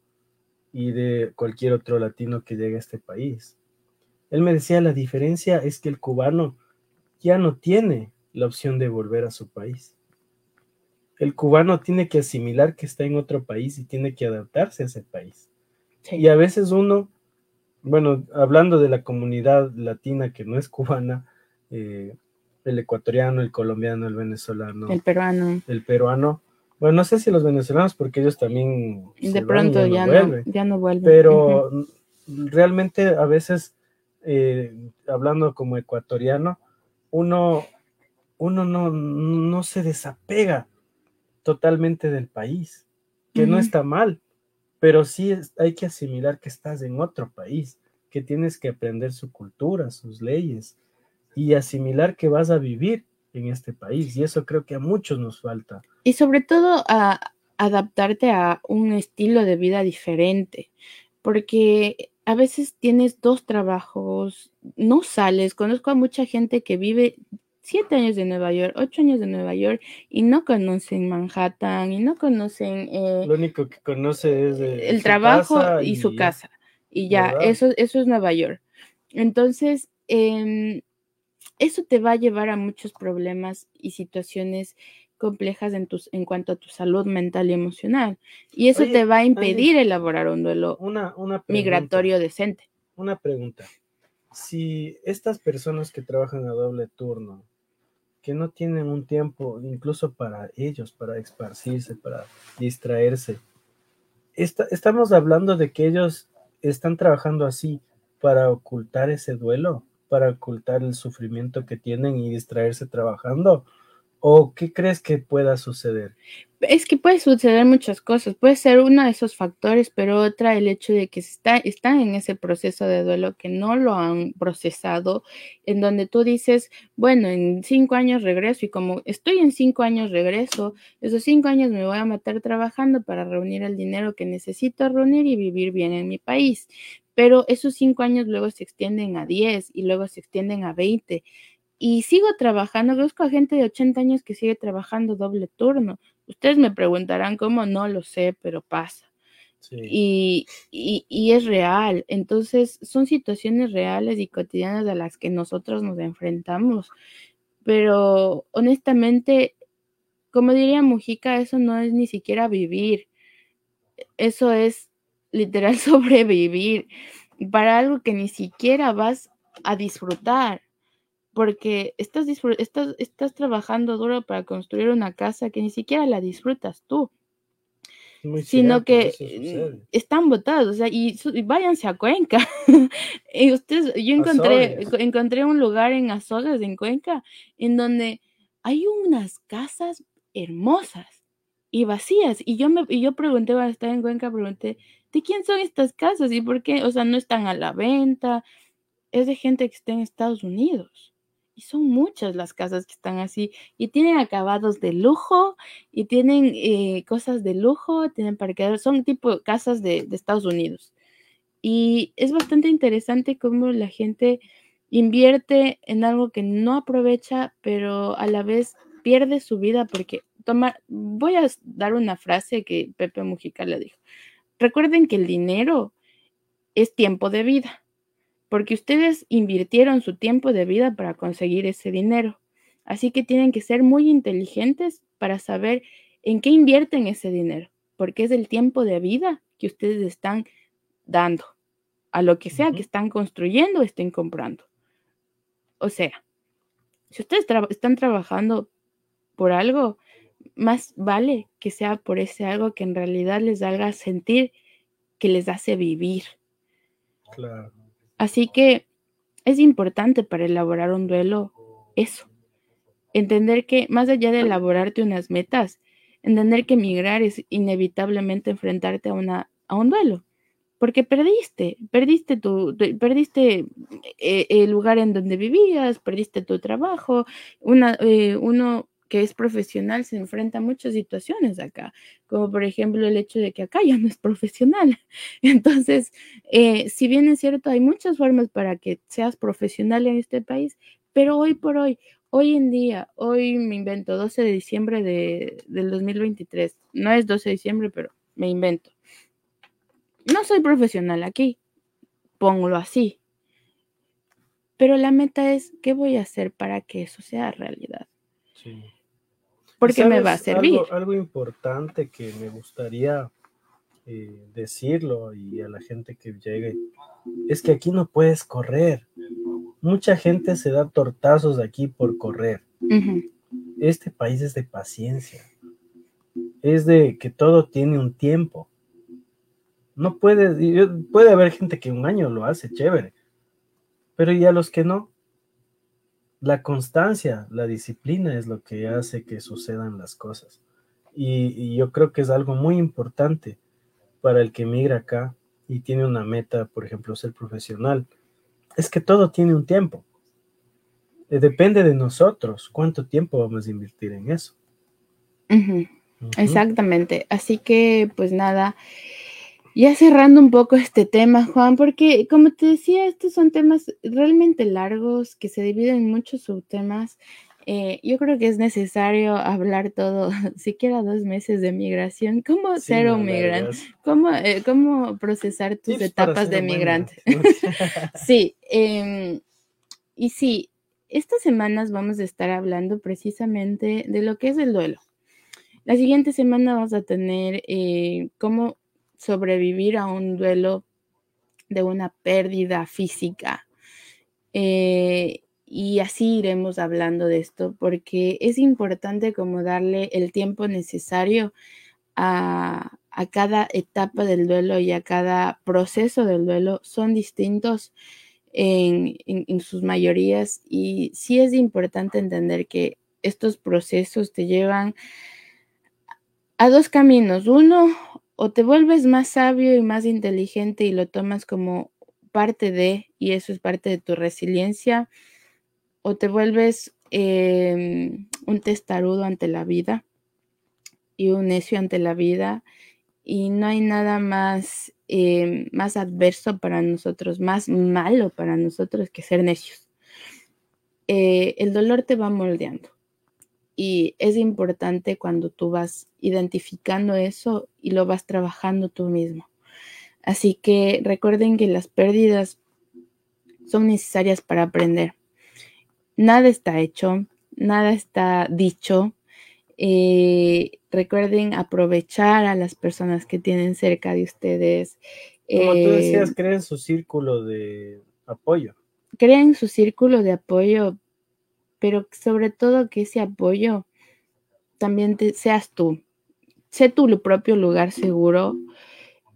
y de cualquier otro latino que llegue a este país? Él me decía, la diferencia es que el cubano ya no tiene la opción de volver a su país. El cubano tiene que asimilar que está en otro país y tiene que adaptarse a ese país. Sí. Y a veces uno bueno, hablando de la comunidad latina que no es cubana, eh, el ecuatoriano, el colombiano, el venezolano, El peruano. el peruano. Bueno, no sé si los venezolanos, porque ellos también De van pronto ya no, vuelven. ya no vuelven. pero realmente a veces, eh, hablando como ecuatoriano, uno, uno no, no se desapega totalmente del país, que no está mal, pero sí es- hay que asimilar que estás en otro país, que tienes que aprender su cultura, sus leyes y asimilar que vas a vivir en este país. Y eso creo que a muchos nos falta. Y sobre todo a adaptarte a un estilo de vida diferente, porque a veces tienes dos trabajos, no sales. Conozco a mucha gente que vive siete años de Nueva York, ocho años de Nueva York y no conocen Manhattan y no conocen eh, Lo único que conoce es el trabajo y su casa. Y ya, ¿verdad? eso, eso es Nueva York. Entonces, em, eso te va a llevar a muchos problemas y situaciones complejas en, tus, en cuanto a tu salud mental y emocional. Y eso Oye, te va a Andy, impedir elaborar un duelo Una, una pregunta. migratorio decente. Una pregunta. Si estas personas que trabajan a doble turno, que no tienen un tiempo incluso para ellos, para esparcirse, para distraerse, esta- estamos hablando de que ellos están trabajando así para ocultar ese duelo, para ocultar el sufrimiento que tienen y distraerse trabajando. ¿O qué crees que pueda suceder? Es que puede suceder muchas cosas. Puede ser uno de esos factores, pero otra el hecho de que está, están en ese proceso de duelo que no lo han procesado, en donde tú dices, bueno, en cinco años regreso y como estoy en cinco años regreso, esos cinco años me voy a matar trabajando para reunir el dinero que necesito reunir y vivir bien en mi país. Pero esos cinco años luego se extienden a 10 y luego se extienden a 20 y sigo trabajando. Conozco a gente de 80 años que sigue trabajando doble turno. Ustedes me preguntarán cómo, no lo sé, pero pasa. Sí. Y, y, y es real. Entonces, son situaciones reales y cotidianas a las que nosotros nos enfrentamos. Pero honestamente, como diría Mujica, eso no es ni siquiera vivir. Eso es literal [laughs] sobrevivir para algo que ni siquiera vas a disfrutar porque estás, estás, estás trabajando duro para construir una casa que ni siquiera la disfrutas tú, Muy sino cierto, que sucede. están botados, o sea, y, y váyanse a Cuenca. [laughs] y ustedes, yo encontré, Azores. encontré un lugar en Azogues, en Cuenca, en donde hay unas casas hermosas y vacías. Y yo me, y yo pregunté, cuando estaba en Cuenca, pregunté, ¿de quién son estas casas? ¿Y por qué? O sea, no están a la venta, es de gente que está en Estados Unidos. Y son muchas las casas que están así. Y tienen acabados de lujo, y tienen eh, cosas de lujo, tienen parqueaderos, son tipo casas de, Estados Unidos. Y es bastante interesante cómo la gente invierte en algo que no aprovecha, pero a la vez pierde su vida porque toma, voy a dar una frase que Pepe Mujica le dijo. Recuerden que el dinero es tiempo de vida porque ustedes invirtieron su tiempo de vida para conseguir ese dinero. Así que tienen que ser muy inteligentes para saber en qué invierten ese dinero, porque es el tiempo de vida que ustedes están dando a lo que sea que están construyendo o estén comprando. O sea, si ustedes tra- están trabajando por algo, más vale que sea por ese algo que en realidad les haga sentir que les hace vivir. Claro. Así que es importante para elaborar un duelo eso. Entender que más allá de elaborarte unas metas, entender que migrar es inevitablemente enfrentarte a, una, a un duelo. Porque perdiste, perdiste tu, perdiste eh, el lugar en donde vivías, perdiste tu trabajo. Una, eh, uno que es profesional se enfrenta a muchas situaciones acá, como por ejemplo el hecho de que acá ya no es profesional. [laughs] Entonces, eh, si bien es cierto, hay muchas formas para que seas profesional en este país, pero hoy por hoy, hoy en día, hoy me invento 12 de diciembre de, del 2023, no es 12 de diciembre, pero me invento. No soy profesional aquí, pongo así. Pero la meta es, ¿qué voy a hacer para que eso sea realidad? Sí. Porque me va a ¿Sabes servir. Algo, algo importante que me gustaría eh, decirlo y a la gente que llegue, es que aquí no puedes correr. Mucha gente se da tortazos aquí por correr. Este país es de paciencia. Es de que todo tiene un tiempo. No puede, puede haber gente que un año lo hace, chévere. Pero ya los que no, la constancia, la disciplina es lo que hace que sucedan las cosas. Y, yo creo que es algo muy importante para el que migra acá y tiene una meta, por ejemplo, ser profesional. Es que todo tiene un tiempo. Eh, depende de nosotros cuánto tiempo vamos a invertir en eso. Exactamente. Así que, pues nada, ya cerrando un poco este tema, Juan, porque como te decía, estos son temas realmente largos que se dividen en muchos subtemas. Eh, yo creo que es necesario hablar todo, [laughs] siquiera dos meses de migración, cómo ser un migrante, cómo, eh, cómo procesar tus etapas de migrante. [laughs] [laughs] sí, em, y sí, estas semanas vamos a estar hablando precisamente de lo que es el duelo. La siguiente semana vamos a tener eh, cómo sobrevivir a un duelo de una pérdida física. Eh, y así iremos hablando de esto porque es importante como darle el tiempo necesario a, cada etapa del duelo y a cada proceso del duelo. Son distintos en, en sus mayorías y sí es importante entender que estos procesos te llevan a dos caminos. Uno, o te vuelves más sabio y más inteligente y lo tomas como parte de, y eso es parte de tu resiliencia, o te vuelves em, un testarudo ante la vida y un necio ante la vida, y no hay nada más, em, más adverso para nosotros, más malo para nosotros que ser necios. Eh, el dolor te va moldeando y es importante cuando tú vas identificando eso y lo vas trabajando tú mismo. Así que recuerden que las pérdidas son necesarias para aprender. Nada está hecho, nada está dicho. Eh, recuerden aprovechar a las personas que tienen cerca de ustedes. Como tú decías, eh, creen su círculo de apoyo. Creen su círculo de apoyo pero sobre todo que ese apoyo también seas tú. Sé tu propio lugar seguro,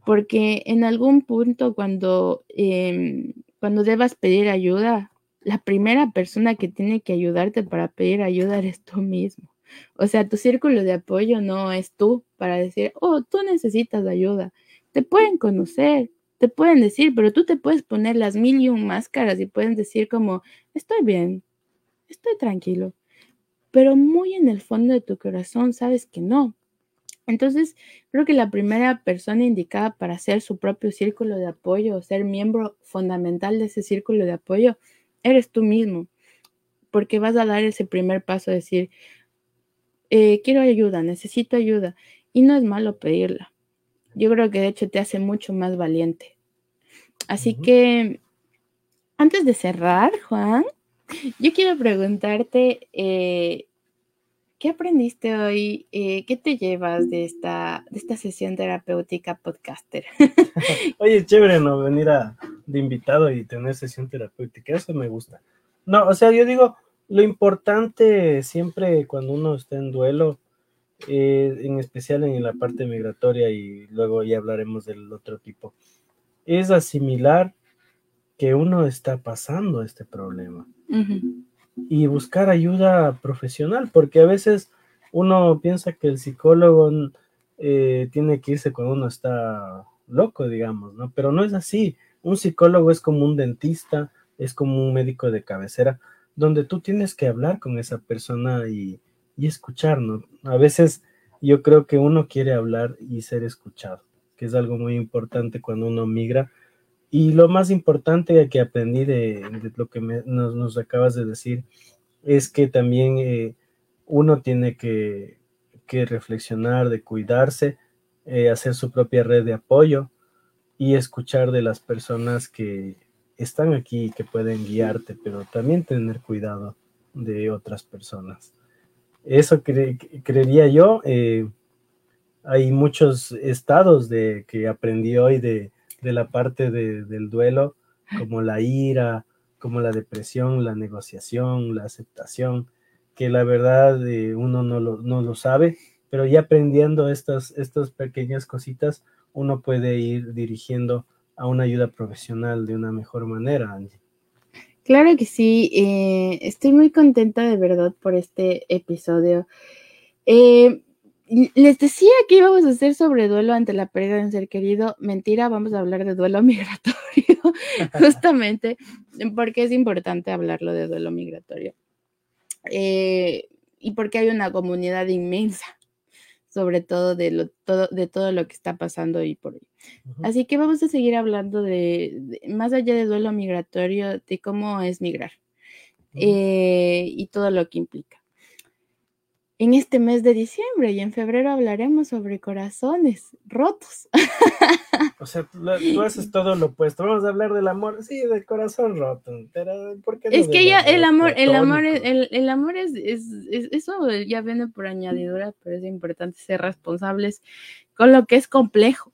porque en algún punto cuando, em, cuando debas pedir ayuda, la primera persona que tiene que ayudarte para pedir ayuda eres tú mismo. O sea, tu círculo de apoyo no es tú para decir, oh, tú necesitas ayuda. Te pueden conocer, te pueden decir, pero tú te puedes poner las mil y un máscaras y pueden decir como, estoy bien, estoy tranquilo, pero muy en el fondo de tu corazón sabes que no. Entonces, creo que la primera persona indicada para ser su propio círculo de apoyo, ser miembro fundamental de ese círculo de apoyo, eres tú mismo, porque vas a dar ese primer paso, decir, eh, quiero ayuda, necesito ayuda, y no es malo pedirla. Yo creo que de hecho te hace mucho más valiente. Así que, antes de cerrar, Juan, yo quiero preguntarte, eh, ¿qué aprendiste hoy? Eh, ¿Qué te llevas de esta, de esta sesión terapéutica podcaster? [laughs] Oye, chévere, ¿no? Venir de invitado y tener sesión terapéutica, eso me gusta. No, o sea, yo digo, lo importante siempre cuando uno está en duelo, eh, en especial en la parte migratoria y luego ya hablaremos del otro tipo, es asimilar que uno está pasando este problema y buscar ayuda profesional, porque a veces uno piensa que el psicólogo eh, tiene que irse cuando uno está loco, digamos, ¿no? Pero no es así. Un psicólogo es como un dentista, es como un médico de cabecera, donde tú tienes que hablar con esa persona y, y escuchar, ¿no? A veces yo creo que uno quiere hablar y ser escuchado, que es algo muy importante cuando uno migra y lo más importante que aprendí de, lo que nos, acabas de decir es que también eh, uno tiene que, reflexionar, de cuidarse, eh, hacer su propia red de apoyo y escuchar de las personas que están aquí y que pueden guiarte, pero también tener cuidado de otras personas. Eso creería yo. Eh, hay muchos estados de que aprendí hoy de, de la parte de, del duelo, como la ira, como la depresión, la negociación, la aceptación, que la verdad eh, uno no lo, no lo sabe, pero ya aprendiendo estas, estas pequeñas cositas, uno puede ir dirigiendo a una ayuda profesional de una mejor manera, Angie. Claro que sí, eh, estoy muy contenta de verdad por este episodio. Eh, les decía que íbamos a hacer sobre duelo ante la pérdida de un ser querido. Mentira, vamos a hablar de duelo [laughs] migratorio, [laughs] justamente porque es importante hablarlo de duelo migratorio. Eh, y porque hay una comunidad inmensa, sobre todo de, lo, todo de todo lo que está pasando hoy por hoy. Así que vamos a seguir hablando de, más allá de duelo migratorio, de cómo es migrar eh, y todo lo que implica en este mes de diciembre y en febrero hablaremos sobre corazones rotos. [laughs] O sea, tú, haces todo lo opuesto. Vamos a hablar del amor, sí, del corazón roto. Pero ¿por qué es que ya el amor, el amor, el, el amor es, es, eso ya viene por añadidura, pero es importante ser responsables con lo que es complejo.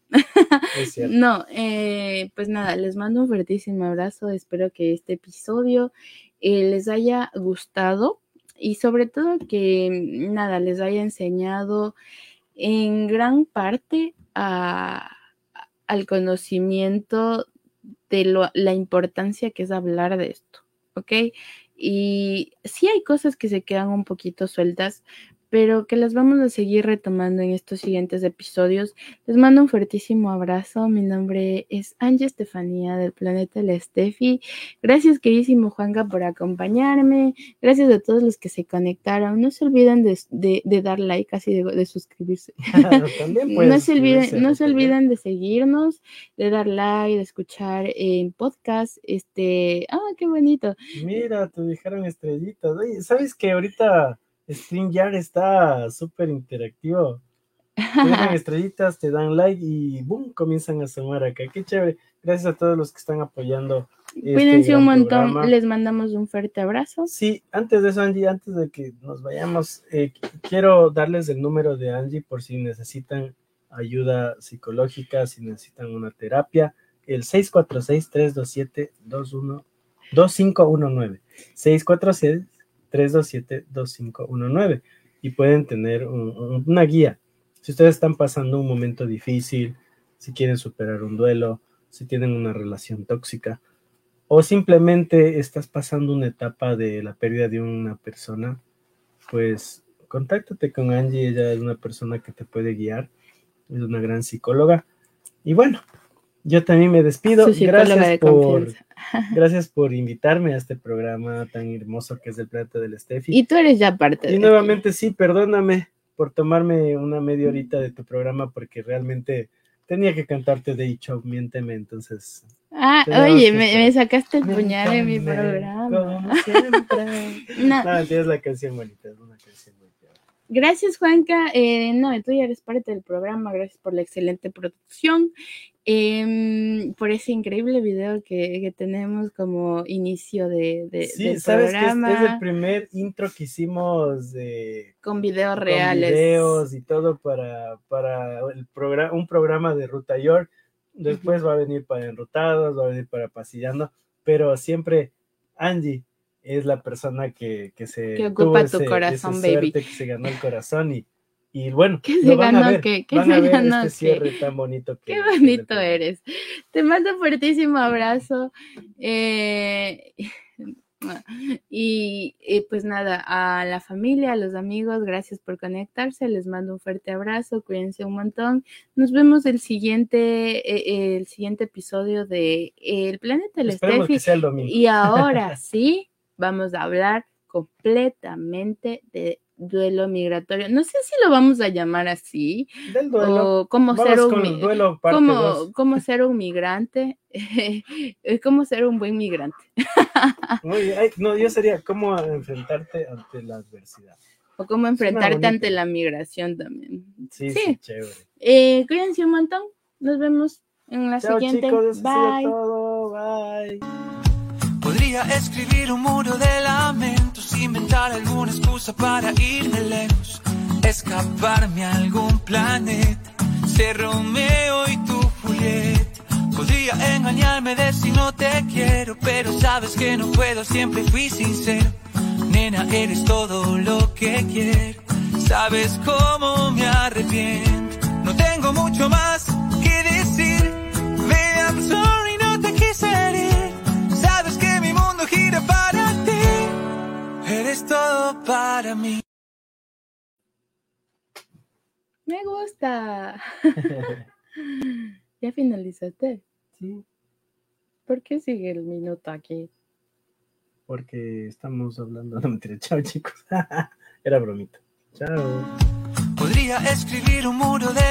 Es [laughs] cierto. no, eh, pues nada, les mando un fuertísimo abrazo. Espero que este episodio eh, les haya gustado y sobre todo que nada, les haya enseñado en gran parte al conocimiento de la importancia que es hablar de esto, ¿ok? Y sí hay cosas que se quedan un poquito sueltas, pero que las vamos a seguir retomando en estos siguientes episodios. Les mando un fuertísimo abrazo. Mi nombre es Angie Estefanía del Planeta La Steffi. Gracias, queridísimo Juanga, por acompañarme. Gracias a todos los que se conectaron. No se olviden de, dar like, así de, suscribirse. [laughs] [laughs] no, se olviden, no se olviden de seguirnos, de dar like, de escuchar en podcast. Este, ah, qué bonito. Mira, te dijeron estrellitas. ¿sabes que ahorita StreamYard está súper interactivo. Te [laughs] estrellitas, te dan like y boom, comienzan a sumar acá. Qué chévere. Gracias a todos los que están apoyando. Este Cuídense un montón. Les mandamos un fuerte abrazo. Sí, antes de eso, Angie, antes de que nos vayamos, eh, quiero darles el número de Angie por si necesitan ayuda psicológica, si necesitan una terapia. El 646-327-2519. 646 327-2519 y pueden tener una guía. Si ustedes están pasando un momento difícil, si quieren superar un duelo, si tienen una relación tóxica o simplemente estás pasando una etapa de la pérdida de una persona, pues contáctate con Angie, ella es una persona que te puede guiar, es una gran psicóloga. Y bueno, yo también me despido. Gracias por, [laughs] gracias por invitarme a este programa tan hermoso que es el Planeta del Steffi. Y tú eres ya parte. Y nuevamente sí, perdóname por tomarme una media horita de tu programa porque realmente tenía que cantarte de Show, miénteme, entonces. Ah, oye, me, sacaste el puñal en mi programa. Como [laughs] siempre. no, no es la canción bonita, es una canción bonita. Gracias, Juanca. Eh, no, tú ya eres parte del programa. Gracias por la excelente producción. Em, por ese increíble video que, tenemos como inicio de, de sí, sabes que es, el primer intro que hicimos de, con videos reales. videos y todo para, para el programa, un programa de Ruta York. Después va a venir para Enrutados, va a venir para Pasillando, pero siempre Angie es la persona que, que se que ocupa tu corazón, baby. que se ganó el corazón y y bueno, ¿Qué se ganó? ¿Qué, se ganó? Este cierre tan bonito Qué bonito eres. Te mando un fuertísimo abrazo. Eh, [laughs] y, pues nada, a la familia, a los amigos, gracias por conectarse. Les mando un fuerte abrazo. Cuídense un montón. Nos vemos el siguiente, eh, el siguiente episodio de El Planeta del Steffi. Y ahora [laughs] sí, vamos a hablar completamente de duelo migratorio. No sé si lo vamos a llamar así. Del duelo. O cómo ser un duelo como, ser un migrante. [laughs] cómo ser un buen migrante. [laughs] no, yo sería cómo enfrentarte ante la adversidad. O cómo enfrentarte ante la migración también. Sí, sí, chévere. Eh, cuídense un montón. Nos vemos en la siguiente. Bye. Bye. Podría escribir un muro de lamentos, inventar alguna excusa para irme lejos escaparme a algún planeta. Ser Romeo y tu Julieta. Podría engañarme de si no te quiero, pero sabes que no puedo, siempre fui sincero. Nena, eres todo lo que quiero. Sabes cómo me arrepiento. No tengo mucho más que decir. Baby, I'm sorry, no te quise herir. Eres todo para mí. Me gusta. [laughs] ya finalizaste. Sí, ¿Por qué sigue el minuto aquí? porque estamos hablando. No mentira, [laughs] chao chicos. [laughs] Era bromita. Chao. Podría escribir un muro de